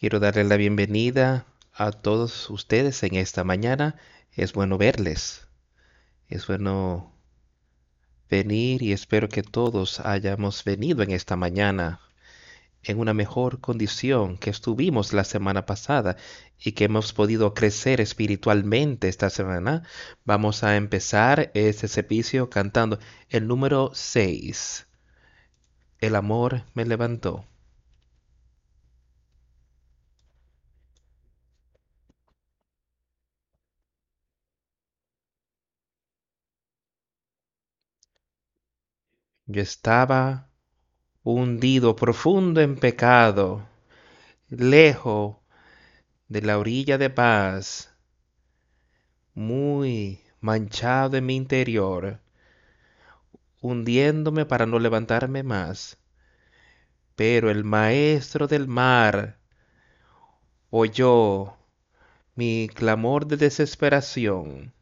Quiero darle la bienvenida a todos ustedes en esta mañana. Es bueno verles. Es bueno venir y espero que todos hayamos venido en esta mañana en una mejor condición que estuvimos la semana pasada y que hemos podido crecer espiritualmente esta semana. Vamos a empezar este servicio cantando el número 6. El amor me levantó. Yo estaba hundido profundo en pecado, lejos de la orilla de paz, muy manchado en mi interior, hundiéndome para no levantarme más. Pero el maestro del mar oyó mi clamor de desesperación.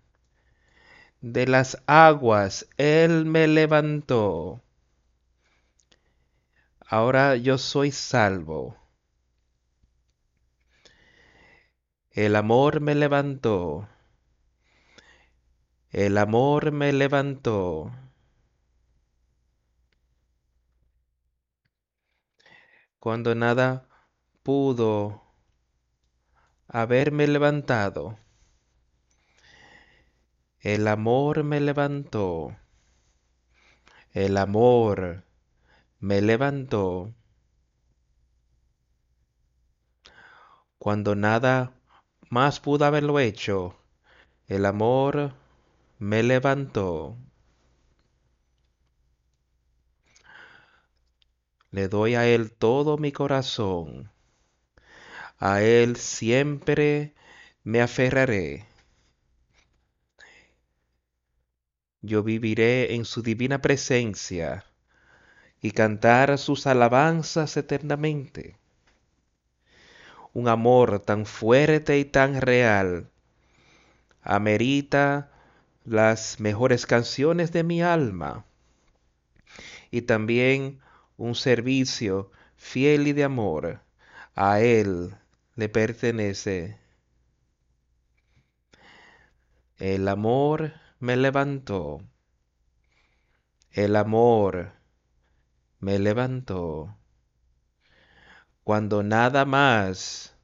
De las aguas él me levantó. Ahora yo soy salvo. El amor me levantó. El amor me levantó. Cuando nada pudo haberme levantado. El amor me levantó. El amor me levantó. Cuando nada más pudo haberlo hecho, el amor me levantó. Le doy a Él todo mi corazón. A Él siempre me aferraré. Yo viviré en su divina presencia y cantar sus alabanzas eternamente. Un amor tan fuerte y tan real amerita las mejores canciones de mi alma y también un servicio fiel y de amor a Él le pertenece. El amor me levantó. El amor me levantó. Cuando nada más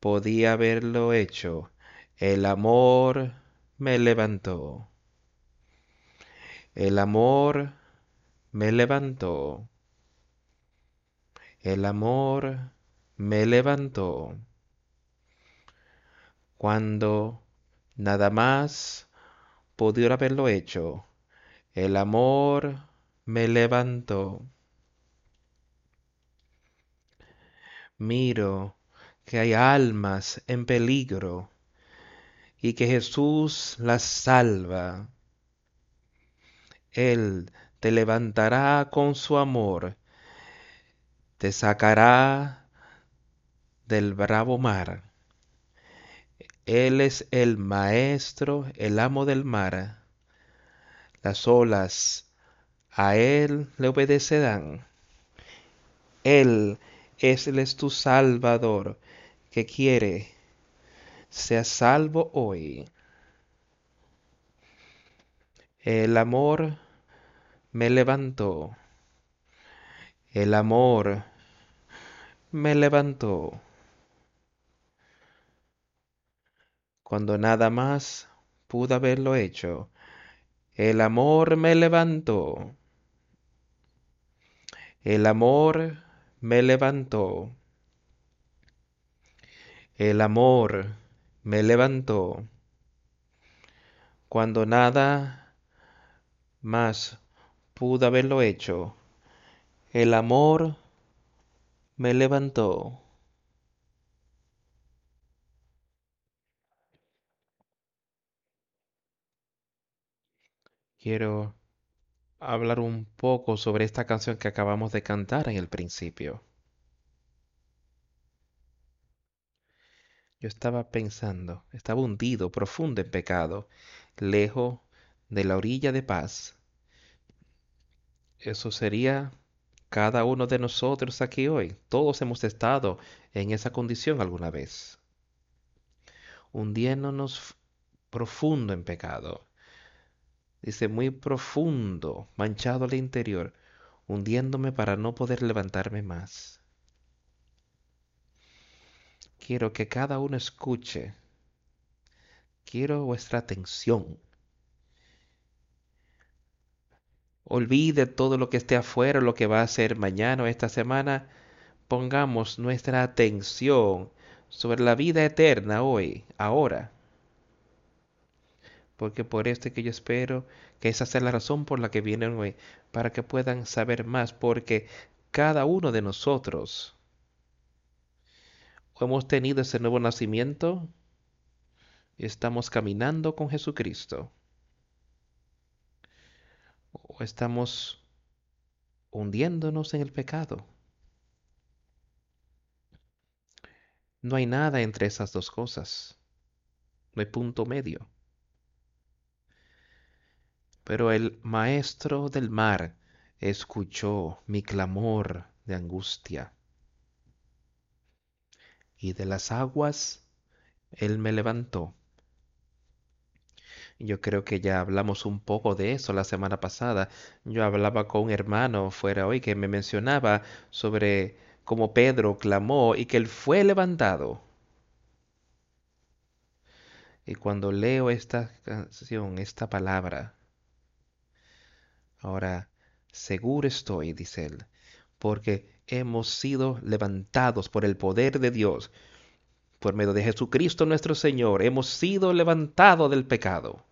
podía haberlo hecho, el amor me levantó. El amor me levantó. El amor me levantó. Cuando nada más podía haberlo hecho, el amor me levantó. Miro que hay almas en peligro y que Jesús las salva. Él te levantará con su amor, te sacará del bravo mar. Él es el maestro, el amo del mar. Las olas a Él le obedecerán. Él es, tu Salvador que quiere sea salvo hoy. El amor me levantó. El amor me levantó. Cuando nada más pudo haberlo hecho, el amor me levantó. El amor me levantó. El amor me levantó. Cuando nada más pudo haberlo hecho, el amor me levantó. Quiero hablar un poco sobre esta canción que acabamos de cantar en el principio. Yo estaba pensando, estaba hundido, profundo en pecado, lejos de la orilla de paz. Eso sería Cada uno de nosotros aquí hoy, todos hemos estado en esa condición alguna vez, hundiéndonos profundo en pecado. Dice, muy profundo, manchado al interior, hundiéndome para no poder levantarme más. Quiero que cada uno escuche. Quiero vuestra atención. Olvide todo lo que esté afuera, lo que va a ser mañana o esta semana. Pongamos nuestra atención sobre la vida eterna hoy, ahora. Porque por esto que yo espero que esa sea la razón por la que vienen hoy, para que puedan saber más, porque cada uno de nosotros hemos tenido ese nuevo nacimiento y estamos caminando con Jesucristo o estamos hundiéndonos en el pecado. No hay nada entre esas dos cosas. No hay punto medio. Pero el maestro del mar escuchó mi clamor de angustia. Y de las aguas él me levantó yo creo que ya hablamos un poco de eso la semana pasada. Yo hablaba con un hermano fuera hoy que me mencionaba sobre cómo Pedro clamó y que él fue levantado. Y cuando leo esta canción, esta palabra, ahora seguro estoy, dice él, porque hemos sido levantados por el poder de Dios. Por medio de Jesucristo nuestro Señor, hemos sido levantados del pecado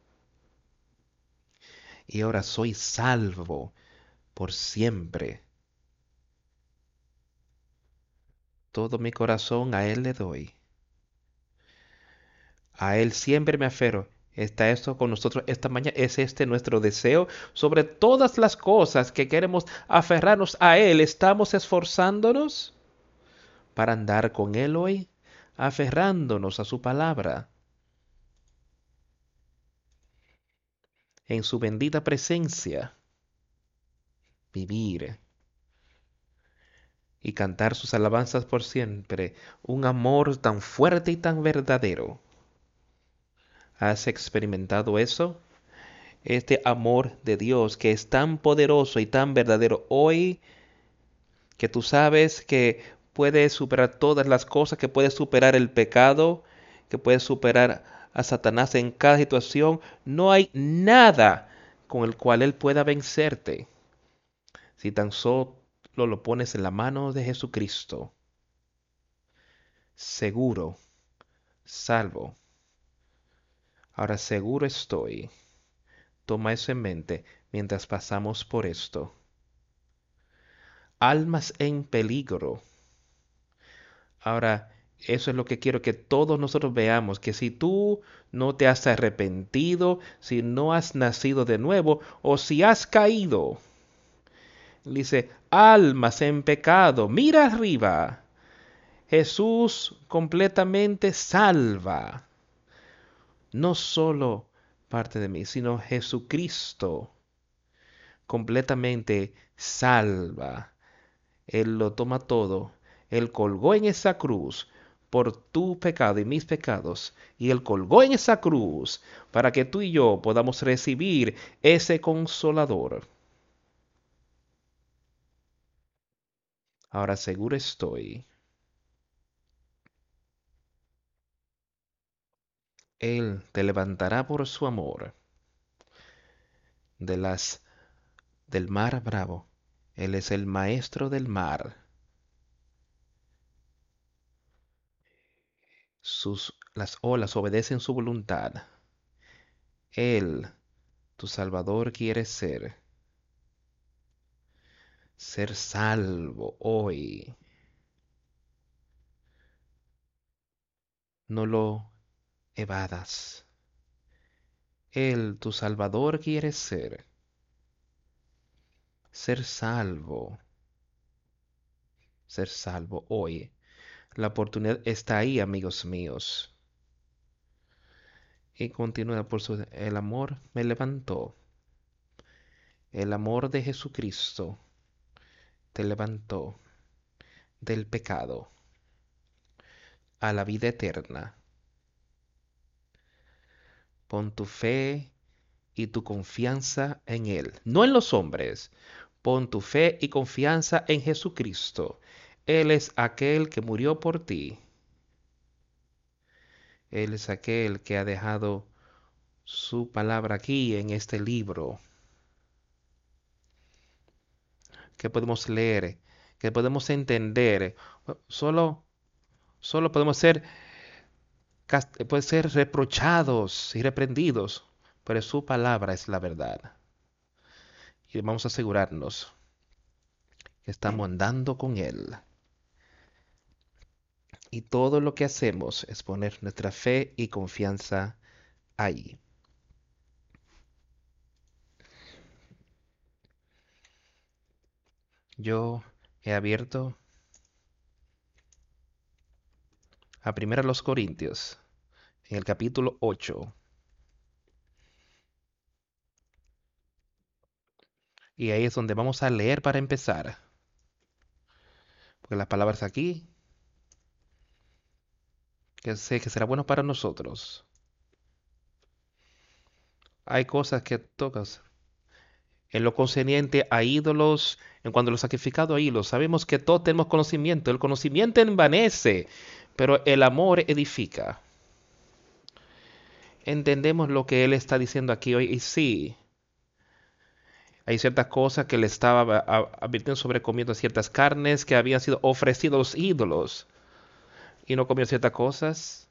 y ahora soy salvo por siempre. Todo mi corazón a Él le doy. A Él siempre me aferro. Está esto con nosotros esta mañana. Es este nuestro deseo sobre todas las cosas que queremos aferrarnos a Él. ¿Estamos esforzándonos para andar con Él hoy? Aferrándonos a su palabra. en su bendita presencia, vivir y cantar sus alabanzas por siempre, un amor tan fuerte y tan verdadero. ¿Has experimentado eso? Este amor de Dios que es tan poderoso y tan verdadero hoy, que tú sabes que puede superar todas las cosas, que puede superar el pecado, que puede superar a Satanás en cada situación, no hay nada con el cual él pueda vencerte. Si tan solo lo pones en la mano de Jesucristo, seguro, salvo. Ahora seguro estoy. Toma eso en mente mientras pasamos por esto. Almas en peligro. Ahora, eso es lo que quiero que todos nosotros veamos, que si tú no te has arrepentido, si no has nacido de nuevo o si has caído, dice, almas en pecado, mira arriba. Jesús completamente salva. No solo parte de mí, sino Jesucristo completamente salva. Él lo toma todo. Él colgó en esa cruz por tu pecado y mis pecados, y Él colgó en esa cruz para que tú y yo podamos recibir ese consolador. Ahora seguro estoy. Él te levantará por su amor de las del mar bravo. Él es el maestro del mar. las olas obedecen su voluntad. Él, tu Salvador, quiere ser. Ser salvo hoy. No lo evadas. Él, tu Salvador, quiere ser. Ser salvo. Ser salvo hoy. La oportunidad está ahí, amigos míos. Y continúa por su... El amor me levantó. El amor de Jesucristo te levantó del pecado a la vida eterna. Pon tu fe y tu confianza en Él, no en los hombres. Pon tu fe y confianza en Jesucristo. Él es aquel que murió por ti. Él es aquel que ha dejado su palabra aquí en este libro. Que podemos leer, que podemos entender. Solo, solo podemos ser, puede ser reprochados y reprendidos, pero su palabra es la verdad. Y vamos a asegurarnos que estamos andando con Él. Y todo lo que hacemos es poner nuestra fe y confianza ahí. Yo he abierto a primero los Corintios, en el capítulo 8. Y ahí es donde vamos a leer para empezar. Porque las palabras aquí que sé que será bueno para nosotros. Hay cosas que tocas. En lo concerniente a ídolos, en cuanto a lo sacrificado a ídolos, sabemos que todos tenemos conocimiento. El conocimiento envanece, pero el amor edifica. Entendemos lo que él está diciendo aquí hoy y sí. Hay ciertas cosas que le estaba advirtiendo sobre comiendo ciertas carnes que habían sido ofrecidos a los ídolos y no comió ciertas cosas.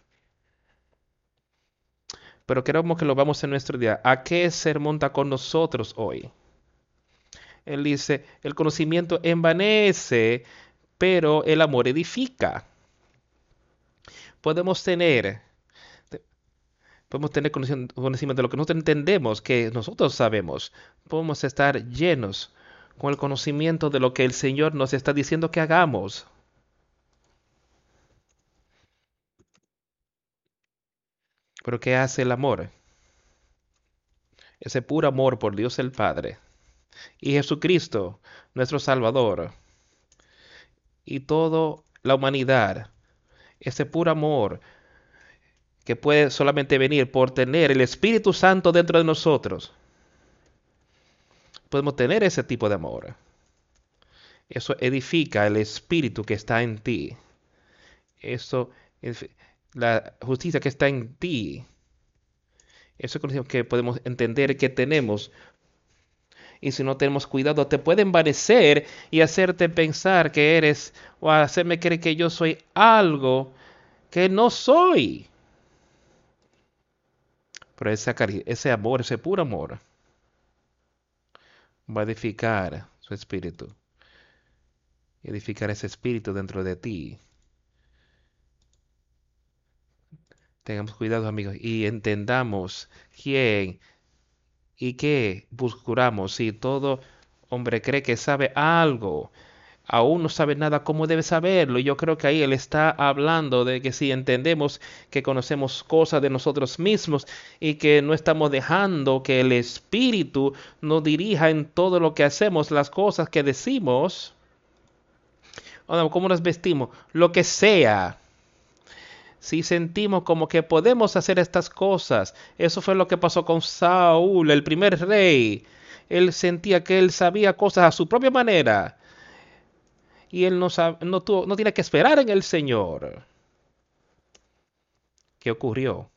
Pero queremos que lo vamos en nuestro día. ¿A qué se remonta con nosotros hoy? Él dice, el conocimiento envanece, pero el amor edifica. Podemos tener, podemos tener conocimiento de lo que nosotros entendemos, que nosotros sabemos. Podemos estar llenos con el conocimiento de lo que el Señor nos está diciendo que hagamos. Pero ¿qué hace el amor? Ese puro amor por Dios el Padre y Jesucristo, nuestro Salvador, y toda la humanidad, ese puro amor que puede solamente venir por tener el Espíritu Santo dentro de nosotros. Podemos tener ese tipo de amor. Eso edifica el Espíritu que está en ti. Eso la justicia que está en ti. Eso es que podemos entender que tenemos. Y si no tenemos cuidado, te puede envanecer y hacerte pensar que eres, o hacerme creer que yo soy algo que no soy. Pero ese, ese amor, ese puro amor, va a edificar su espíritu. Edificar ese espíritu dentro de ti. Tengamos cuidado, amigos, y entendamos quién y qué buscamos. Si todo hombre cree que sabe algo, aún no sabe nada, ¿cómo debe saberlo? Y yo creo que ahí él está hablando de que si entendemos que conocemos cosas de nosotros mismos y que no estamos dejando que el Espíritu nos dirija en todo lo que hacemos, las cosas que decimos, cómo nos vestimos, lo que sea si sentimos como que podemos hacer estas cosas. Eso fue lo que pasó con Saúl, el primer rey. Él sentía que él sabía cosas a su propia manera. Y él no, no, tuvo, no tiene que esperar en el Señor. ¿Qué ocurrió?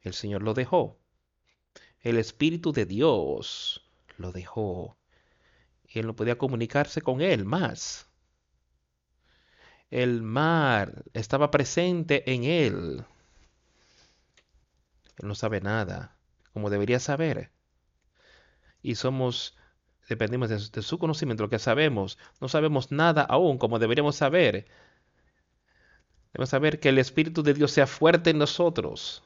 El Señor lo dejó. El Espíritu de Dios lo dejó. Y él no podía comunicarse con él más el mar estaba presente en él. Él no sabe nada, como debería saber. Y somos, dependemos de, su conocimiento, lo que sabemos. No sabemos nada aún, como deberíamos saber. Debemos saber que el Espíritu de Dios sea fuerte en nosotros.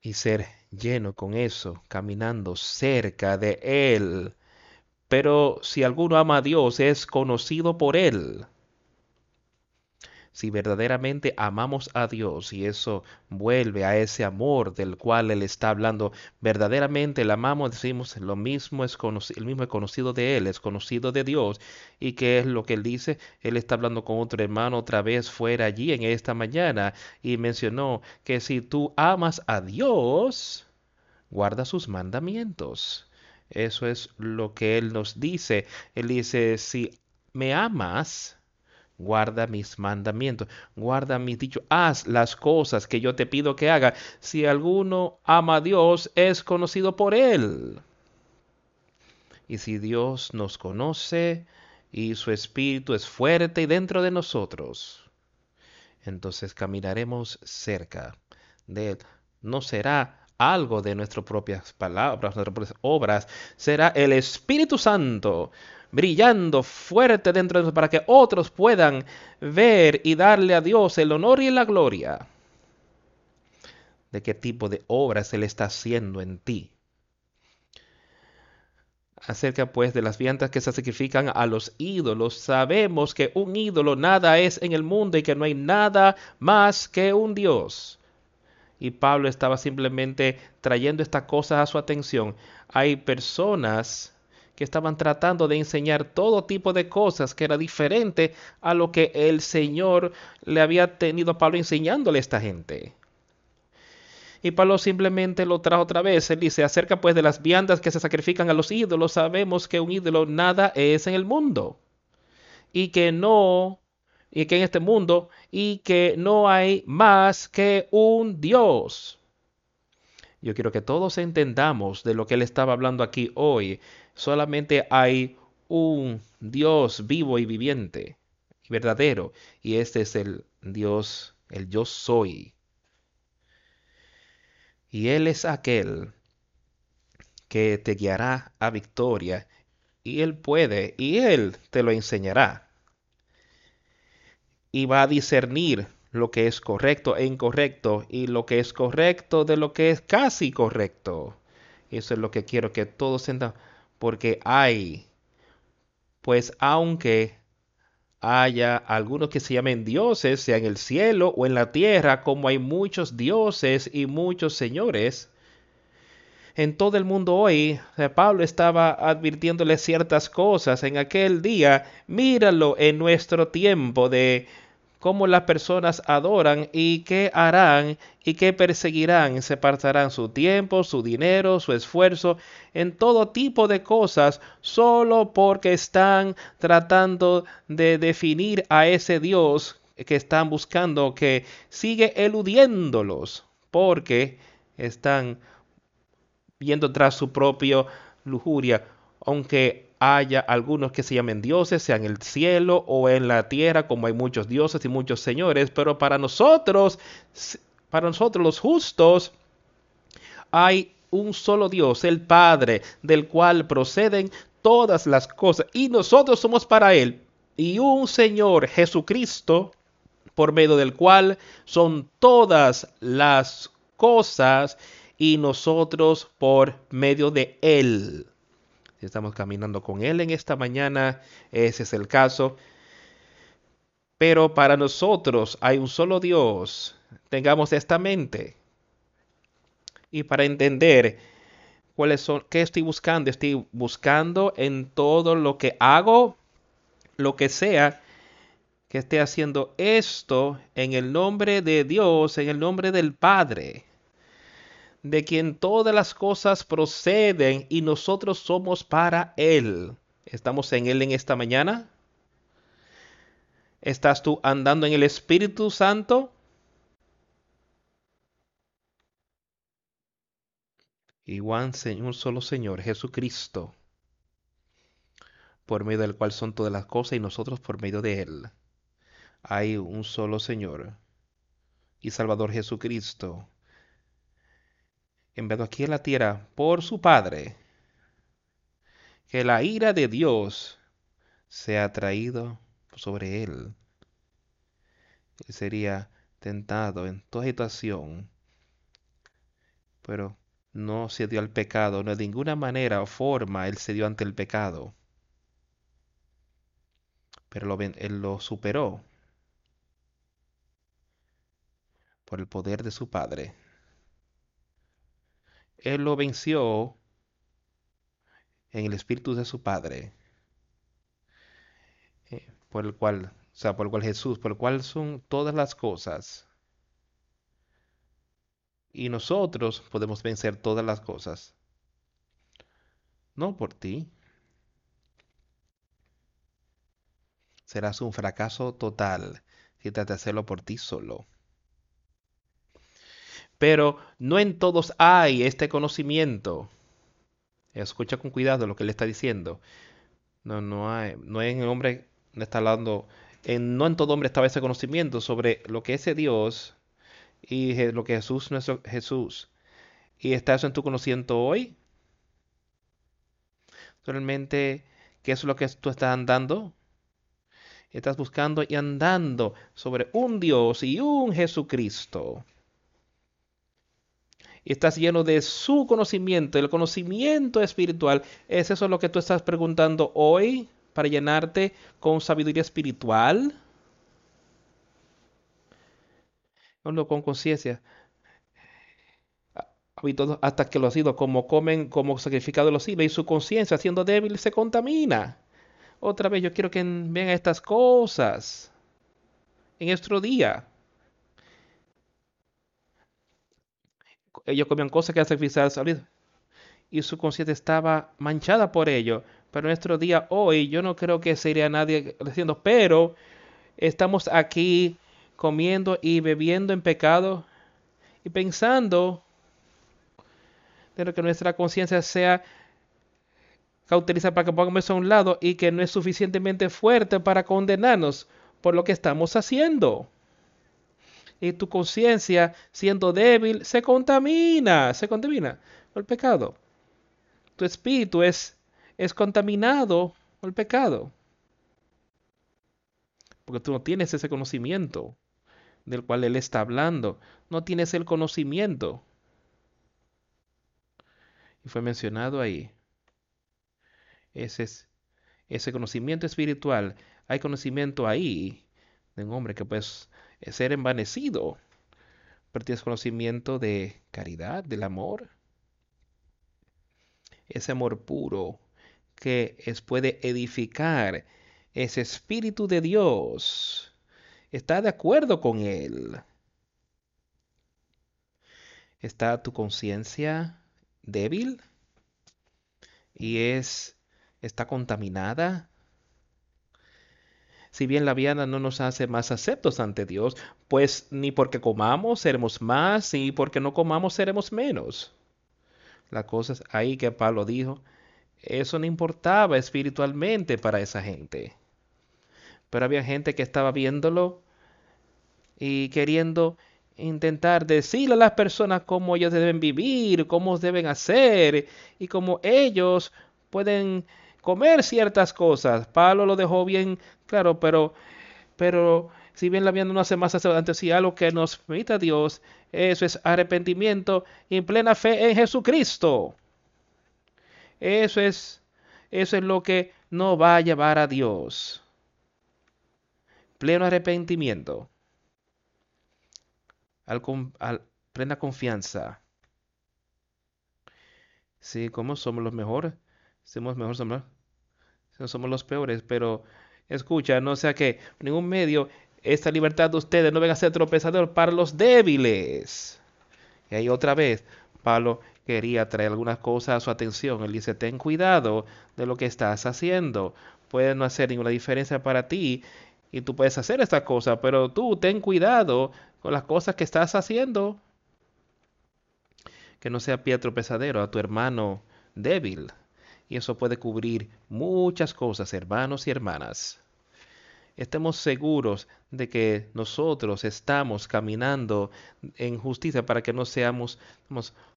Y ser lleno con eso, caminando cerca de Él pero si alguno ama a Dios, es conocido por Él. si verdaderamente amamos a Dios y eso vuelve a ese amor del cual Él está hablando, verdaderamente el amamos, decimos lo mismo es conocido, el mismo es conocido de Él, es conocido de Dios. ¿Y qué es lo que Él dice? Él está hablando con otro hermano otra vez fuera allí en esta mañana y mencionó que si tú amas a Dios, guarda sus mandamientos. Eso es lo que Él nos dice. Él dice, si me amas, guarda mis mandamientos, guarda mis dichos, haz las cosas que yo te pido que haga. Si alguno ama a Dios, es conocido por él. Y si Dios nos conoce y su espíritu es fuerte y dentro de nosotros, entonces caminaremos cerca de él. No será algo de nuestras propias palabras, nuestras propias obras, será el Espíritu Santo brillando fuerte dentro de nosotros para que otros puedan ver y darle a Dios el honor y la gloria de qué tipo de obras Él está haciendo en ti. Acerca pues de las viandas que se sacrifican a los ídolos, sabemos que un ídolo nada es en el mundo y que no hay nada más que un Dios. Y Pablo estaba simplemente trayendo estas cosas a su atención. Hay personas que estaban tratando de enseñar todo tipo de cosas que era diferente a lo que el Señor le había tenido a Pablo enseñándole a esta gente. Y Pablo simplemente lo trajo otra vez. Él dice, acerca pues de las viandas que se sacrifican a los ídolos, sabemos que un ídolo nada es en el mundo. Y que no, y que en este mundo, y que no hay más que un Dios. Yo quiero que todos entendamos de lo que él estaba hablando aquí hoy. Solamente hay un Dios vivo y viviente verdadero. Y este es el Dios, el yo soy. Y Él es aquel que te guiará a victoria. Y Él puede, y Él te lo enseñará. Y va a discernir lo que es correcto e incorrecto y lo que es correcto de lo que es casi correcto. Eso es lo que quiero que todos entiendan porque hay, pues aunque haya algunos que se llamen dioses, sea en el cielo o en la tierra, como hay muchos dioses y muchos señores, en todo el mundo hoy, Pablo estaba advirtiéndole ciertas cosas en aquel día, míralo en nuestro tiempo de cómo las personas adoran y qué harán y qué perseguirán. Se pasarán su tiempo, su dinero, su esfuerzo en todo tipo de cosas solo porque están tratando de definir a ese Dios que están buscando que sigue eludiéndolos porque están viendo tras su propia lujuria, aunque haya algunos que se llamen dioses, sea en el cielo o en la tierra, como hay muchos dioses y muchos señores, pero para nosotros, para nosotros los justos, hay un solo Dios, el Padre, del cual proceden todas las cosas, y nosotros somos para Él, y un Señor Jesucristo, por medio del cual son todas las cosas, y nosotros por medio de Él si estamos caminando con Él en esta mañana, ese es el caso. Pero para nosotros hay un solo Dios. Tengamos esta mente. Y para entender cuáles son, qué estoy buscando, estoy buscando en todo lo que hago, lo que sea, que esté haciendo esto en el nombre de Dios, en el nombre del Padre de quien todas las cosas proceden y nosotros somos para Él. ¿Estamos en Él en esta mañana? ¿Estás tú andando en el Espíritu Santo? Igual un solo Señor, Jesucristo, por medio del cual son todas las cosas y nosotros por medio de Él. Hay un solo Señor y Salvador Jesucristo, enviado aquí en la tierra por su Padre, que la ira de Dios sea traído sobre él. Él sería tentado en toda situación, pero no se dio al pecado, no de ninguna manera o forma él se dio ante el pecado. Pero él lo superó por el poder de su Padre. Él lo venció en el Espíritu de su Padre, eh, por el cual, o sea, por el cual Jesús, por el cual son todas las cosas. Y nosotros podemos vencer todas las cosas. No por ti. Serás un fracaso total si tratas de hacerlo por ti solo. Pero no en todos hay este conocimiento. Escucha con cuidado lo que le está diciendo. No, no hay, no en el hombre, no está hablando, en, no en todo hombre estaba ese conocimiento sobre lo que es Dios y lo que Jesús nuestro Jesús. ¿Y está eso en tu conocimiento hoy? Realmente, ¿qué es lo que tú estás andando? Estás buscando y andando sobre un Dios y un Jesucristo estás lleno de su conocimiento, el conocimiento espiritual, ¿es eso lo que tú estás preguntando hoy para llenarte con sabiduría espiritual? No, con conciencia. Hasta que los ídolos, como comen como sacrificado los ídolos, y su conciencia, siendo débil, se contamina. Otra vez, yo quiero que vean estas cosas en nuestro día. Ellos comían cosas que hacen salir y su conciencia estaba manchada por ello. Pero en nuestro día hoy yo no creo que sería nadie diciendo, pero estamos aquí comiendo y bebiendo en pecado y pensando de que nuestra conciencia sea cauterizada para que pongamos a un lado y que no es suficientemente fuerte para condenarnos por lo que estamos haciendo y tu conciencia, siendo débil, se contamina, se contamina por el pecado. Tu espíritu es, es contaminado por el pecado. Porque tú no tienes ese conocimiento del cual Él está hablando. No tienes el conocimiento. Y fue mencionado ahí. Ese, es, ese conocimiento espiritual. Hay conocimiento ahí de un hombre que pues ser envanecido. Pero tienes conocimiento de caridad, del amor. Ese amor puro que es, puede edificar ese espíritu de Dios. Está de acuerdo con Él. ¿Está tu conciencia débil? ¿Y es está contaminada si bien la vianda no nos hace más aceptos ante Dios, pues ni porque comamos seremos más, ni porque no comamos seremos menos. La cosa es ahí que Pablo dijo, eso no importaba espiritualmente para esa gente. Pero había gente que estaba viéndolo y queriendo intentar decirle a las personas cómo ellos deben vivir, cómo deben hacer y cómo ellos pueden comer ciertas cosas. Pablo lo dejó bien claro, pero, pero si bien la vida no hace más antes si algo que nos permita Dios, eso es arrepentimiento y plena fe en Jesucristo. Eso es, eso es lo que no va a llevar a Dios. Pleno arrepentimiento. Plena confianza. Sí, como somos los mejores. Somos mejores, somos somos los peores, pero escucha, no sea que ningún medio esta libertad de ustedes no venga a ser tropezador para los débiles. Y ahí otra vez, Pablo quería traer algunas cosas a su atención. Él dice, ten cuidado de lo que estás haciendo. Puede no hacer ninguna diferencia para ti y tú puedes hacer esta cosa, pero tú ten cuidado con las cosas que estás haciendo. Que no sea pie tropezadero a tu hermano débil. Y eso puede cubrir muchas cosas, hermanos y hermanas. Estemos seguros de que nosotros estamos caminando en justicia para que no seamos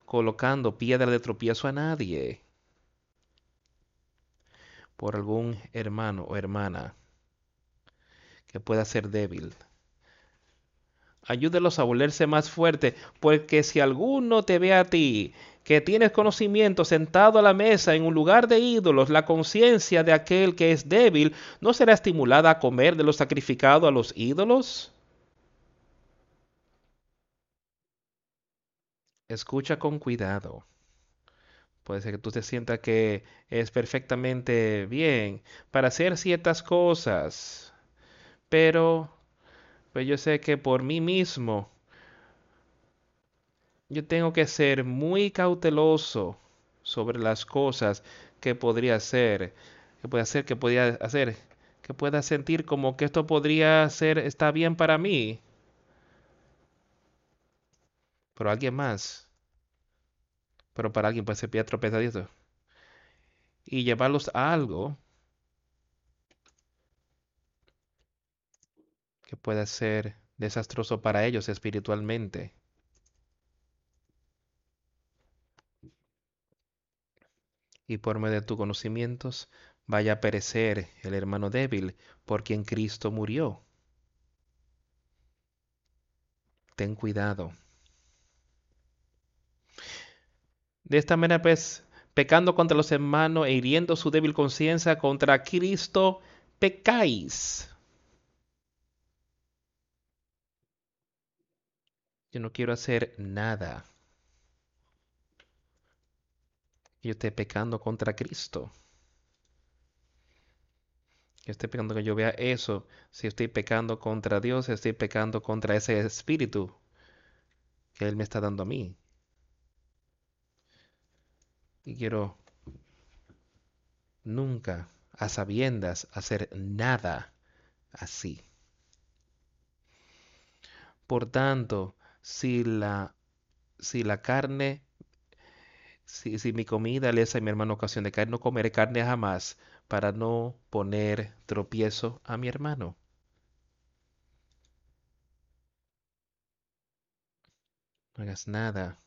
colocando piedra de tropiezo a nadie por algún hermano o hermana que pueda ser débil. Ayúdelos a volverse más fuerte, porque si alguno te ve a ti que tienes conocimiento sentado a la mesa en un lugar de ídolos, la conciencia de aquel que es débil no será estimulada a comer de lo sacrificado a los ídolos? escucha con cuidado. Puede ser que tú te sientas que es perfectamente bien para hacer ciertas cosas, pero pues yo sé que por mí mismo yo tengo que ser muy cauteloso sobre las cosas que podría hacer, que puede hacer, que podría hacer, que pueda sentir como que esto podría ser, está bien para mí. Pero alguien más. Pero para alguien puede ser piedra pesadito. Y llevarlos a algo que pueda ser desastroso para ellos espiritualmente. Y por medio de tus conocimientos vaya a perecer el hermano débil por quien Cristo murió. Ten cuidado. De esta manera, pues, pecando contra los hermanos e hiriendo su débil conciencia contra Cristo, pecáis. Yo no quiero hacer nada yo esté pecando contra Cristo. Yo estoy pecando que yo vea eso. Si estoy pecando contra Dios, estoy pecando contra ese espíritu que Él me está dando a mí. Y quiero nunca, a sabiendas, hacer nada así. Por tanto, si la, si la carne si, mi comida le es a mi hermano ocasión de caer, no comeré carne jamás para no poner tropiezo a mi hermano. No hagas nada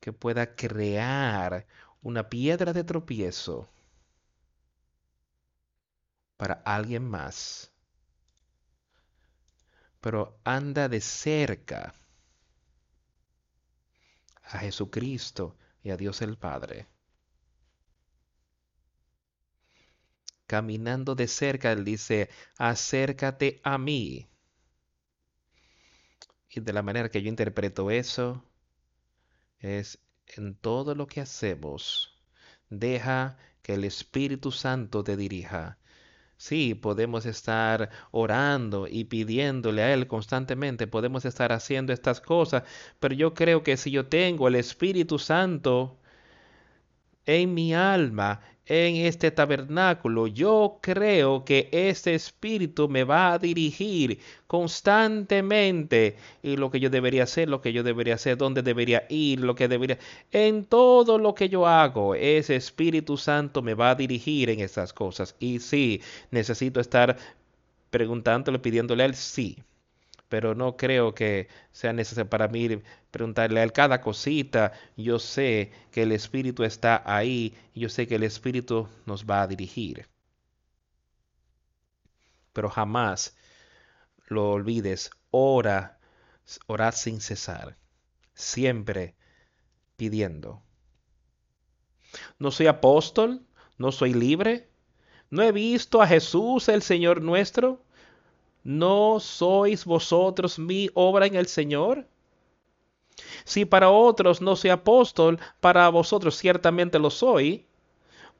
que pueda crear una piedra de tropiezo para alguien más. Pero anda de cerca a Jesucristo y a Dios el Padre. Caminando de cerca, Él dice, acércate a mí. Y de la manera que yo interpreto eso, es en todo lo que hacemos, deja que el Espíritu Santo te dirija. Sí, podemos estar orando y pidiéndole a Él constantemente, podemos estar haciendo estas cosas, pero yo creo que si yo tengo el Espíritu Santo en mi alma, en este tabernáculo, yo creo que este Espíritu me va a dirigir constantemente y lo que yo debería hacer, lo que yo debería hacer, dónde debería ir, lo que debería... En todo lo que yo hago, ese Espíritu Santo me va a dirigir en estas cosas. Y sí, necesito estar preguntándole, pidiéndole a él, sí pero no creo que sea necesario para mí preguntarle a cada cosita. Yo sé que el Espíritu está ahí yo sé que el Espíritu nos va a dirigir. Pero jamás lo olvides, ora, orad sin cesar, siempre pidiendo. No soy apóstol, no soy libre, no he visto a Jesús el Señor nuestro. ¿No sois vosotros mi obra en el Señor? Si para otros no soy apóstol, para vosotros ciertamente lo soy,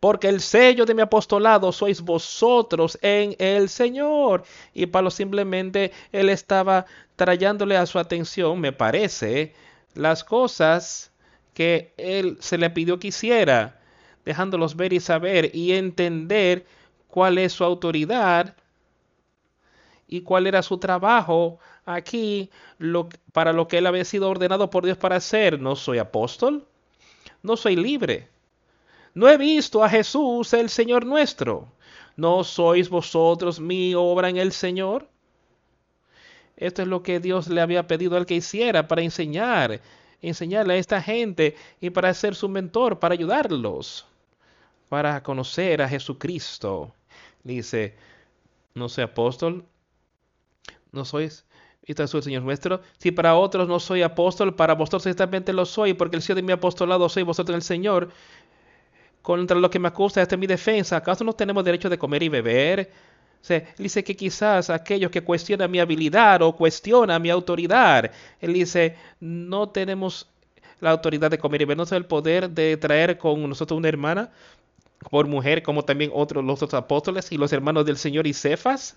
porque el sello de mi apostolado sois vosotros en el Señor. Y Pablo simplemente él estaba trayéndole a su atención, me parece, las cosas que él se le pidió que hiciera, dejándolos ver y saber y entender cuál es su autoridad y cuál era su trabajo aquí lo, para lo que él había sido ordenado por Dios para hacer. No soy apóstol, no soy libre. No he visto a Jesús el Señor nuestro. ¿No sois vosotros mi obra en el Señor? Esto es lo que Dios le había pedido al que hiciera para enseñar, enseñarle a esta gente y para ser su mentor, para ayudarlos, para conocer a Jesucristo. Dice, no soy apóstol, no sois. Y el Señor nuestro. Si para otros no soy apóstol, para vosotros ciertamente lo soy, porque el Señor de mi apostolado soy vosotros en el Señor. Contra lo que me acusa, esta es mi defensa. ¿Acaso no tenemos derecho de comer y beber? él dice que quizás aquellos que cuestionan mi habilidad o cuestionan mi autoridad, él dice, no tenemos la autoridad de comer y beber, no el poder de traer con nosotros una hermana por mujer, como también otros los otros apóstoles y los hermanos del Señor y Cefas.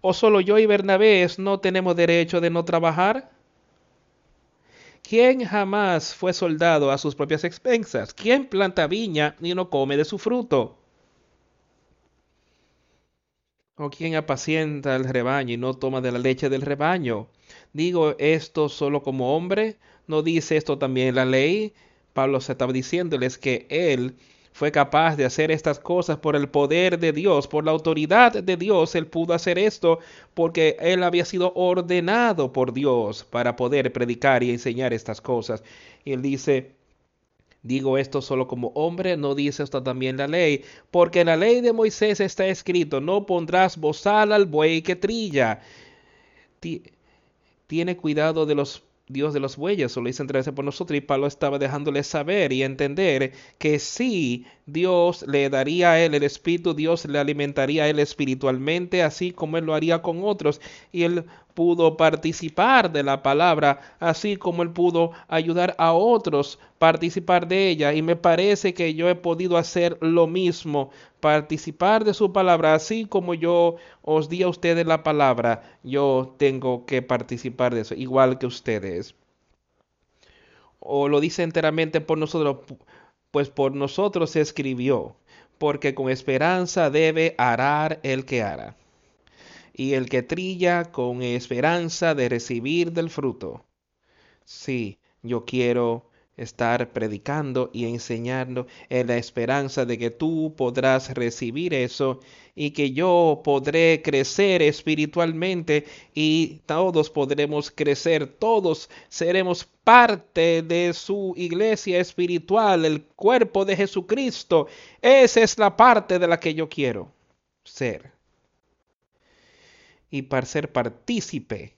¿O solo yo y Bernabé no tenemos derecho de no trabajar? ¿Quién jamás fue soldado a sus propias expensas? ¿Quién planta viña y no come de su fruto? ¿O quién apacienta el rebaño y no toma de la leche del rebaño? Digo esto solo como hombre, ¿no dice esto también la ley? Pablo se estaba diciéndoles que él fue capaz de hacer estas cosas por el poder de Dios, por la autoridad de Dios. Él pudo hacer esto porque él había sido ordenado por Dios para poder predicar y enseñar estas cosas. Y él dice, Digo esto solo como hombre, no dice esto también la ley, porque en la ley de Moisés está escrito, no pondrás bozal al buey que trilla. Tiene cuidado de los Dios de los bueyes, o lo hizo entregarse por nosotros, y Pablo estaba dejándole saber y entender que sí, Dios le daría a él el espíritu, Dios le alimentaría a él espiritualmente, así como él lo haría con otros, y él pudo participar de la palabra, así como él pudo ayudar a otros participar de ella. Y me parece que yo he podido hacer lo mismo, participar de su palabra, así como yo os di a ustedes la palabra, yo tengo que participar de eso, igual que ustedes. O lo dice enteramente por nosotros, pues por nosotros se escribió, porque con esperanza debe arar el que ara y el que trilla con esperanza de recibir del fruto. Sí, yo quiero estar predicando y enseñando en la esperanza de que tú podrás recibir eso y que yo podré crecer espiritualmente y todos podremos crecer, todos seremos parte de su iglesia espiritual, el cuerpo de Jesucristo. Esa es la parte de la que yo quiero ser y para ser partícipe.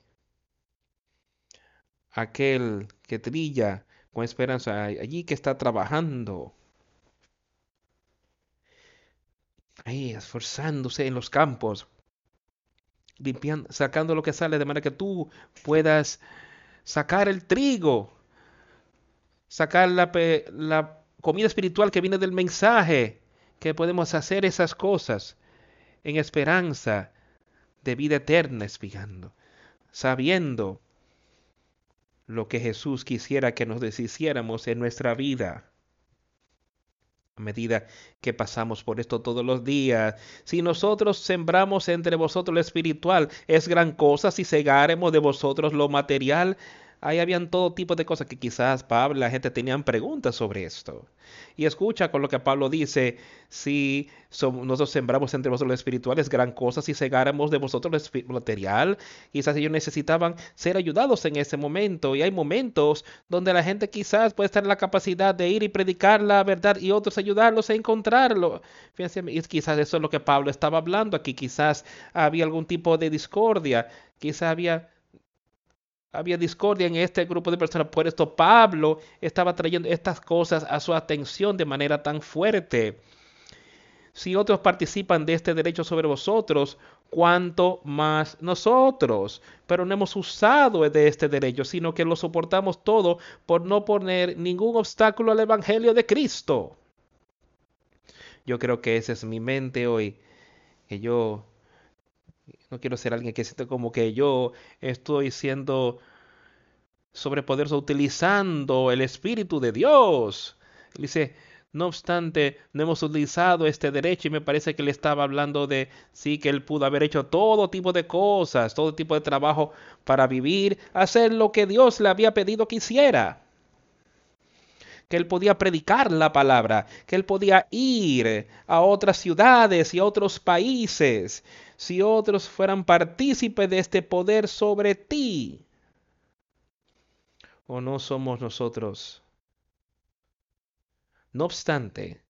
Aquel que trilla con esperanza allí que está trabajando. Ahí esforzándose en los campos, limpiando, sacando lo que sale de manera que tú puedas sacar el trigo, sacar la, la comida espiritual que viene del mensaje, que podemos hacer esas cosas en esperanza de vida eterna espigando, sabiendo lo que Jesús quisiera que nos deshiciéramos en nuestra vida. A medida que pasamos por esto todos los días, si nosotros sembramos entre vosotros lo espiritual, es gran cosa si segáremos de vosotros lo material, Ahí habían todo tipo de cosas que quizás Pablo, la gente tenían preguntas sobre esto. Y escucha con lo que Pablo dice, si nosotros sembramos entre vosotros lo espiritual, es gran cosa si segáramos de vosotros lo material. Quizás ellos necesitaban ser ayudados en ese momento. Y hay momentos donde la gente quizás puede estar en la capacidad de ir y predicar la verdad y otros ayudarlos a encontrarlo. Fíjense, y quizás eso es lo que Pablo estaba hablando aquí. Quizás había algún tipo de discordia. Quizás había había discordia en este grupo de personas. Por esto Pablo estaba trayendo estas cosas a su atención de manera tan fuerte. Si otros participan de este derecho sobre vosotros, cuanto más nosotros. Pero no hemos usado de este derecho, sino que lo soportamos todo por no poner ningún obstáculo al Evangelio de Cristo. Yo creo que esa es mi mente hoy, que yo no quiero ser alguien que siente como que yo estoy siendo sobrepoderoso utilizando el Espíritu de Dios. dice, no obstante, no hemos utilizado este derecho y me parece que le estaba hablando de sí que él pudo haber hecho todo tipo de cosas, todo tipo de trabajo para vivir, hacer lo que Dios le había pedido que hiciera. Que él podía predicar la palabra, que él podía ir a otras ciudades y a otros países, si otros fueran partícipes de este poder sobre ti? ¿O no somos nosotros? No obstante,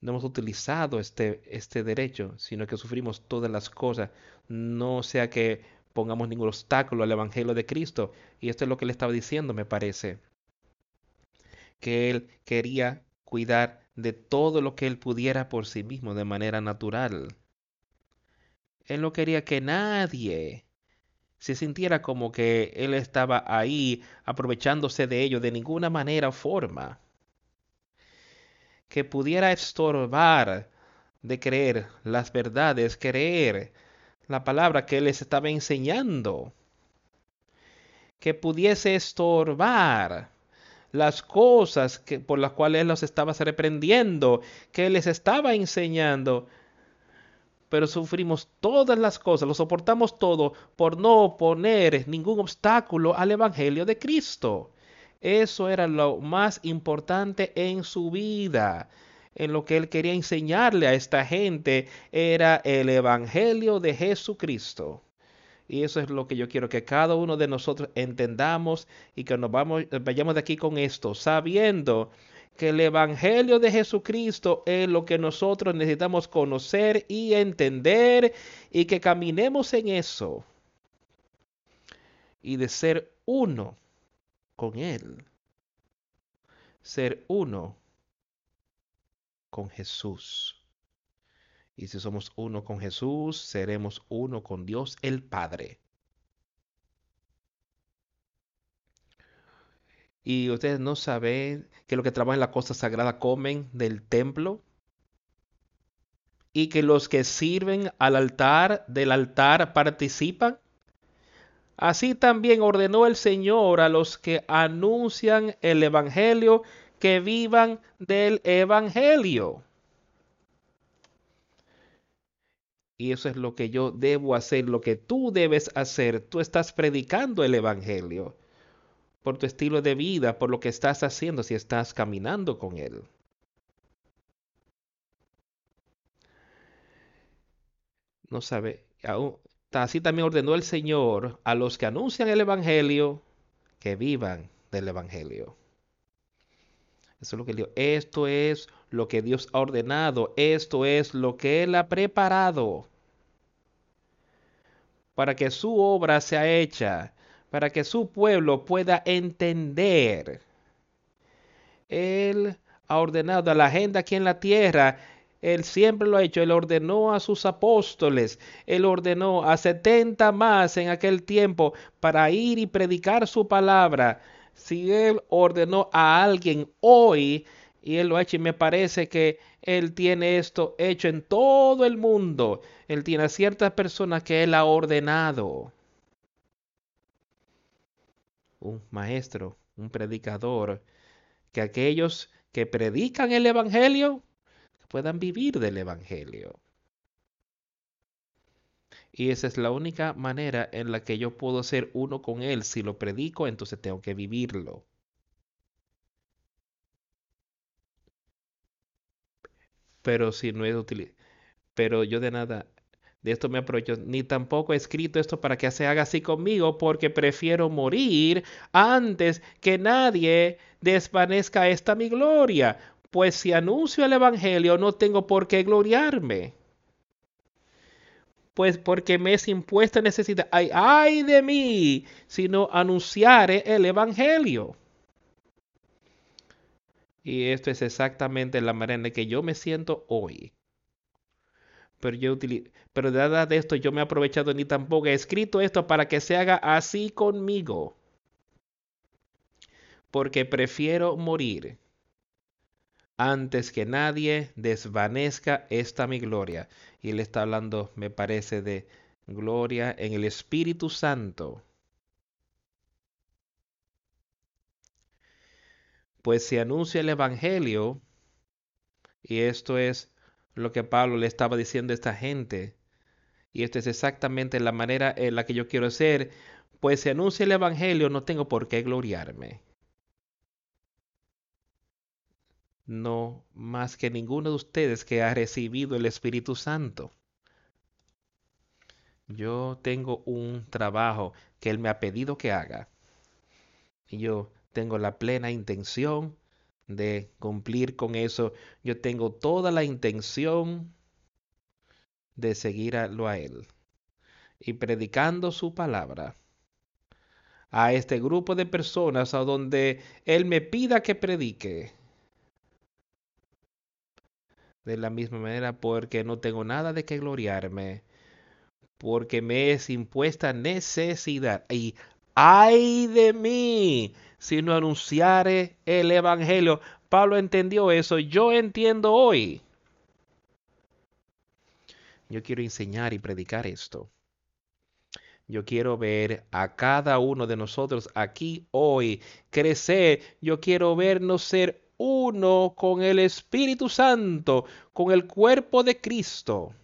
no hemos utilizado este, este derecho, sino que sufrimos todas las cosas, no sea que pongamos ningún obstáculo al Evangelio de Cristo. Y esto es lo que le estaba diciendo, me parece. Que él quería cuidar de todo lo que él pudiera por sí mismo de manera natural. Él no quería que nadie se sintiera como que él estaba ahí aprovechándose de ello de ninguna manera o forma. Que pudiera estorbar de creer las verdades, creer la palabra que él les estaba enseñando. Que pudiese estorbar las cosas que, por las cuales él los estaba reprendiendo, que les estaba enseñando pero sufrimos todas las cosas, lo soportamos todo por no poner ningún obstáculo al Evangelio de Cristo. Eso era lo más importante en su vida. En lo que él quería enseñarle a esta gente era el Evangelio de Jesucristo. Y eso es lo que yo quiero que cada uno de nosotros entendamos y que nos vayamos de aquí con esto, sabiendo que el Evangelio de Jesucristo es lo que nosotros necesitamos conocer y entender y que caminemos en eso y de ser uno con Él. Ser uno con Jesús. Y si somos uno con Jesús, seremos uno con Dios el Padre. Y ustedes no saben que los que trabajan en la costa sagrada comen del templo. Y que los que sirven al altar del altar participan. Así también ordenó el Señor a los que anuncian el Evangelio que vivan del Evangelio. Y eso es lo que yo debo hacer, lo que tú debes hacer. Tú estás predicando el Evangelio por tu estilo de vida, por lo que estás haciendo si estás caminando con Él. No sabe, así también ordenó el Señor a los que anuncian el Evangelio que vivan del Evangelio. Eso es lo que digo. Esto es lo que Dios ha ordenado. Esto es lo que Él ha preparado para que su obra sea hecha para que su pueblo pueda entender. Él ha ordenado a la gente aquí en la tierra. Él siempre lo ha hecho. Él ordenó a sus apóstoles. Él ordenó a setenta más en aquel tiempo para ir y predicar su palabra. Si Él ordenó a alguien hoy, y Él lo ha hecho, y me parece que Él tiene esto hecho en todo el mundo. Él tiene a ciertas personas que Él ha ordenado un maestro, un predicador, que aquellos que predican el Evangelio puedan vivir del Evangelio. Y esa es la única manera en la que yo puedo ser uno con Él. Si lo predico, entonces tengo que vivirlo. Pero si no es útil, pero yo de nada de esto me aprovecho, ni tampoco he escrito esto para que se haga así conmigo, porque prefiero morir antes que nadie desvanezca esta mi gloria. Pues si anuncio el Evangelio no tengo por qué gloriarme. Pues porque me es impuesta necesidad. Ay, ay de mí si no anunciare el Evangelio. Y esto es exactamente la manera en la que yo me siento hoy pero yo pero de nada de esto yo me he aprovechado ni tampoco he escrito esto para que se haga así conmigo. Porque prefiero morir antes que nadie desvanezca esta mi gloria. Y él está hablando, me parece, de gloria en el Espíritu Santo. Pues se anuncia el Evangelio, y esto es lo que Pablo le estaba diciendo a esta gente. Y esta es exactamente la manera en la que yo quiero ser, pues si anuncia el Evangelio no tengo por qué gloriarme. No más que ninguno de ustedes que ha recibido el Espíritu Santo. Yo tengo un trabajo que Él me ha pedido que haga. Y yo tengo la plena intención de cumplir con eso. Yo tengo toda la intención de seguirlo a Él y predicando su palabra a este grupo de personas a donde Él me pida que predique. De la misma manera, porque no tengo nada de que gloriarme, porque me es impuesta necesidad. Y ay de mí si no anunciare el Evangelio. Pablo entendió eso, yo entiendo hoy. Yo quiero enseñar y predicar esto. Yo quiero ver a cada uno de nosotros aquí hoy crecer. Yo quiero vernos ser uno con el Espíritu Santo, con el cuerpo de Cristo,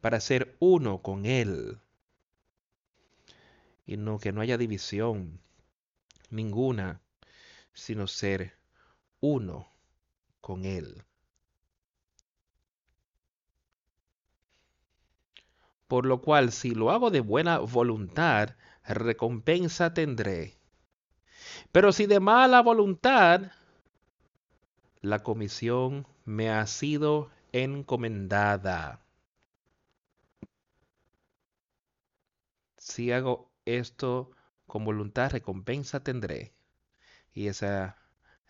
para ser uno con Él. Y no que no haya división ninguna, sino ser uno con Él. Por lo cual, si lo hago de buena voluntad, recompensa tendré. Pero si de mala voluntad, la comisión me ha sido encomendada. Si hago esto con voluntad, recompensa tendré. Y esa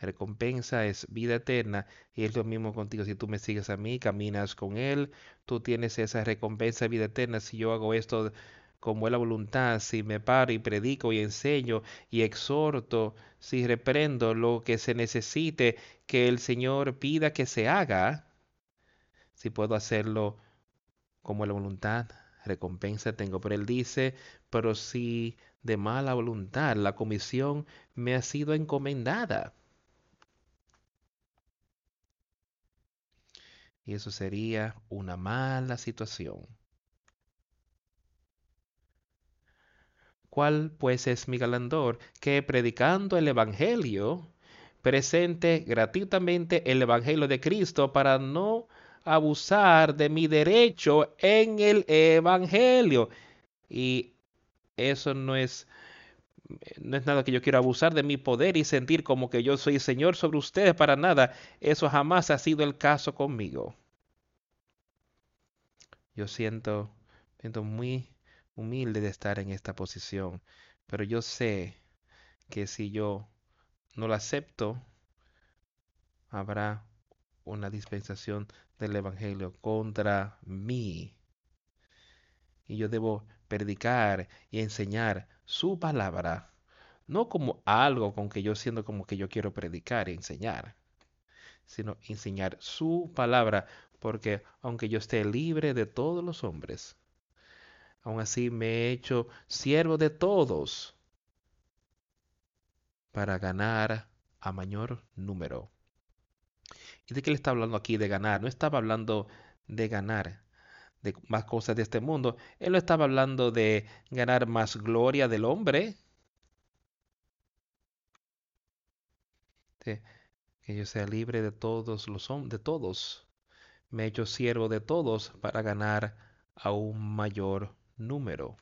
recompensa es vida eterna. Y es lo mismo contigo. Si tú me sigues a mí, caminas con Él, tú tienes esa recompensa vida eterna. Si yo hago esto con buena voluntad, si me paro y predico y enseño y exhorto, si reprendo lo que se necesite que el Señor pida que se haga, si puedo hacerlo con buena voluntad, recompensa tengo. Pero Él dice, pero si de mala voluntad la comisión me ha sido encomendada. Y eso sería una mala situación. ¿Cuál pues es mi galandor? Que predicando el Evangelio, presente gratuitamente el Evangelio de Cristo para no abusar de mi derecho en el Evangelio. Y eso no es, no es nada que yo quiera abusar de mi poder y sentir como que yo soy Señor sobre ustedes para nada. Eso jamás ha sido el caso conmigo. Yo siento, siento muy humilde de estar en esta posición, pero yo sé que si yo no la acepto, habrá una dispensación del Evangelio contra mí. Y yo debo predicar y enseñar su palabra, no como algo con que yo siento como que yo quiero predicar y enseñar, sino enseñar su palabra, porque aunque yo esté libre de todos los hombres, aún así me he hecho siervo de todos para ganar a mayor número. ¿Y de qué le está hablando aquí de ganar? No estaba hablando de ganar de más cosas de este mundo. Él no estaba hablando de ganar más gloria del hombre. que yo sea libre de todos los de todos. Me he hecho siervo de todos para ganar a un mayor número.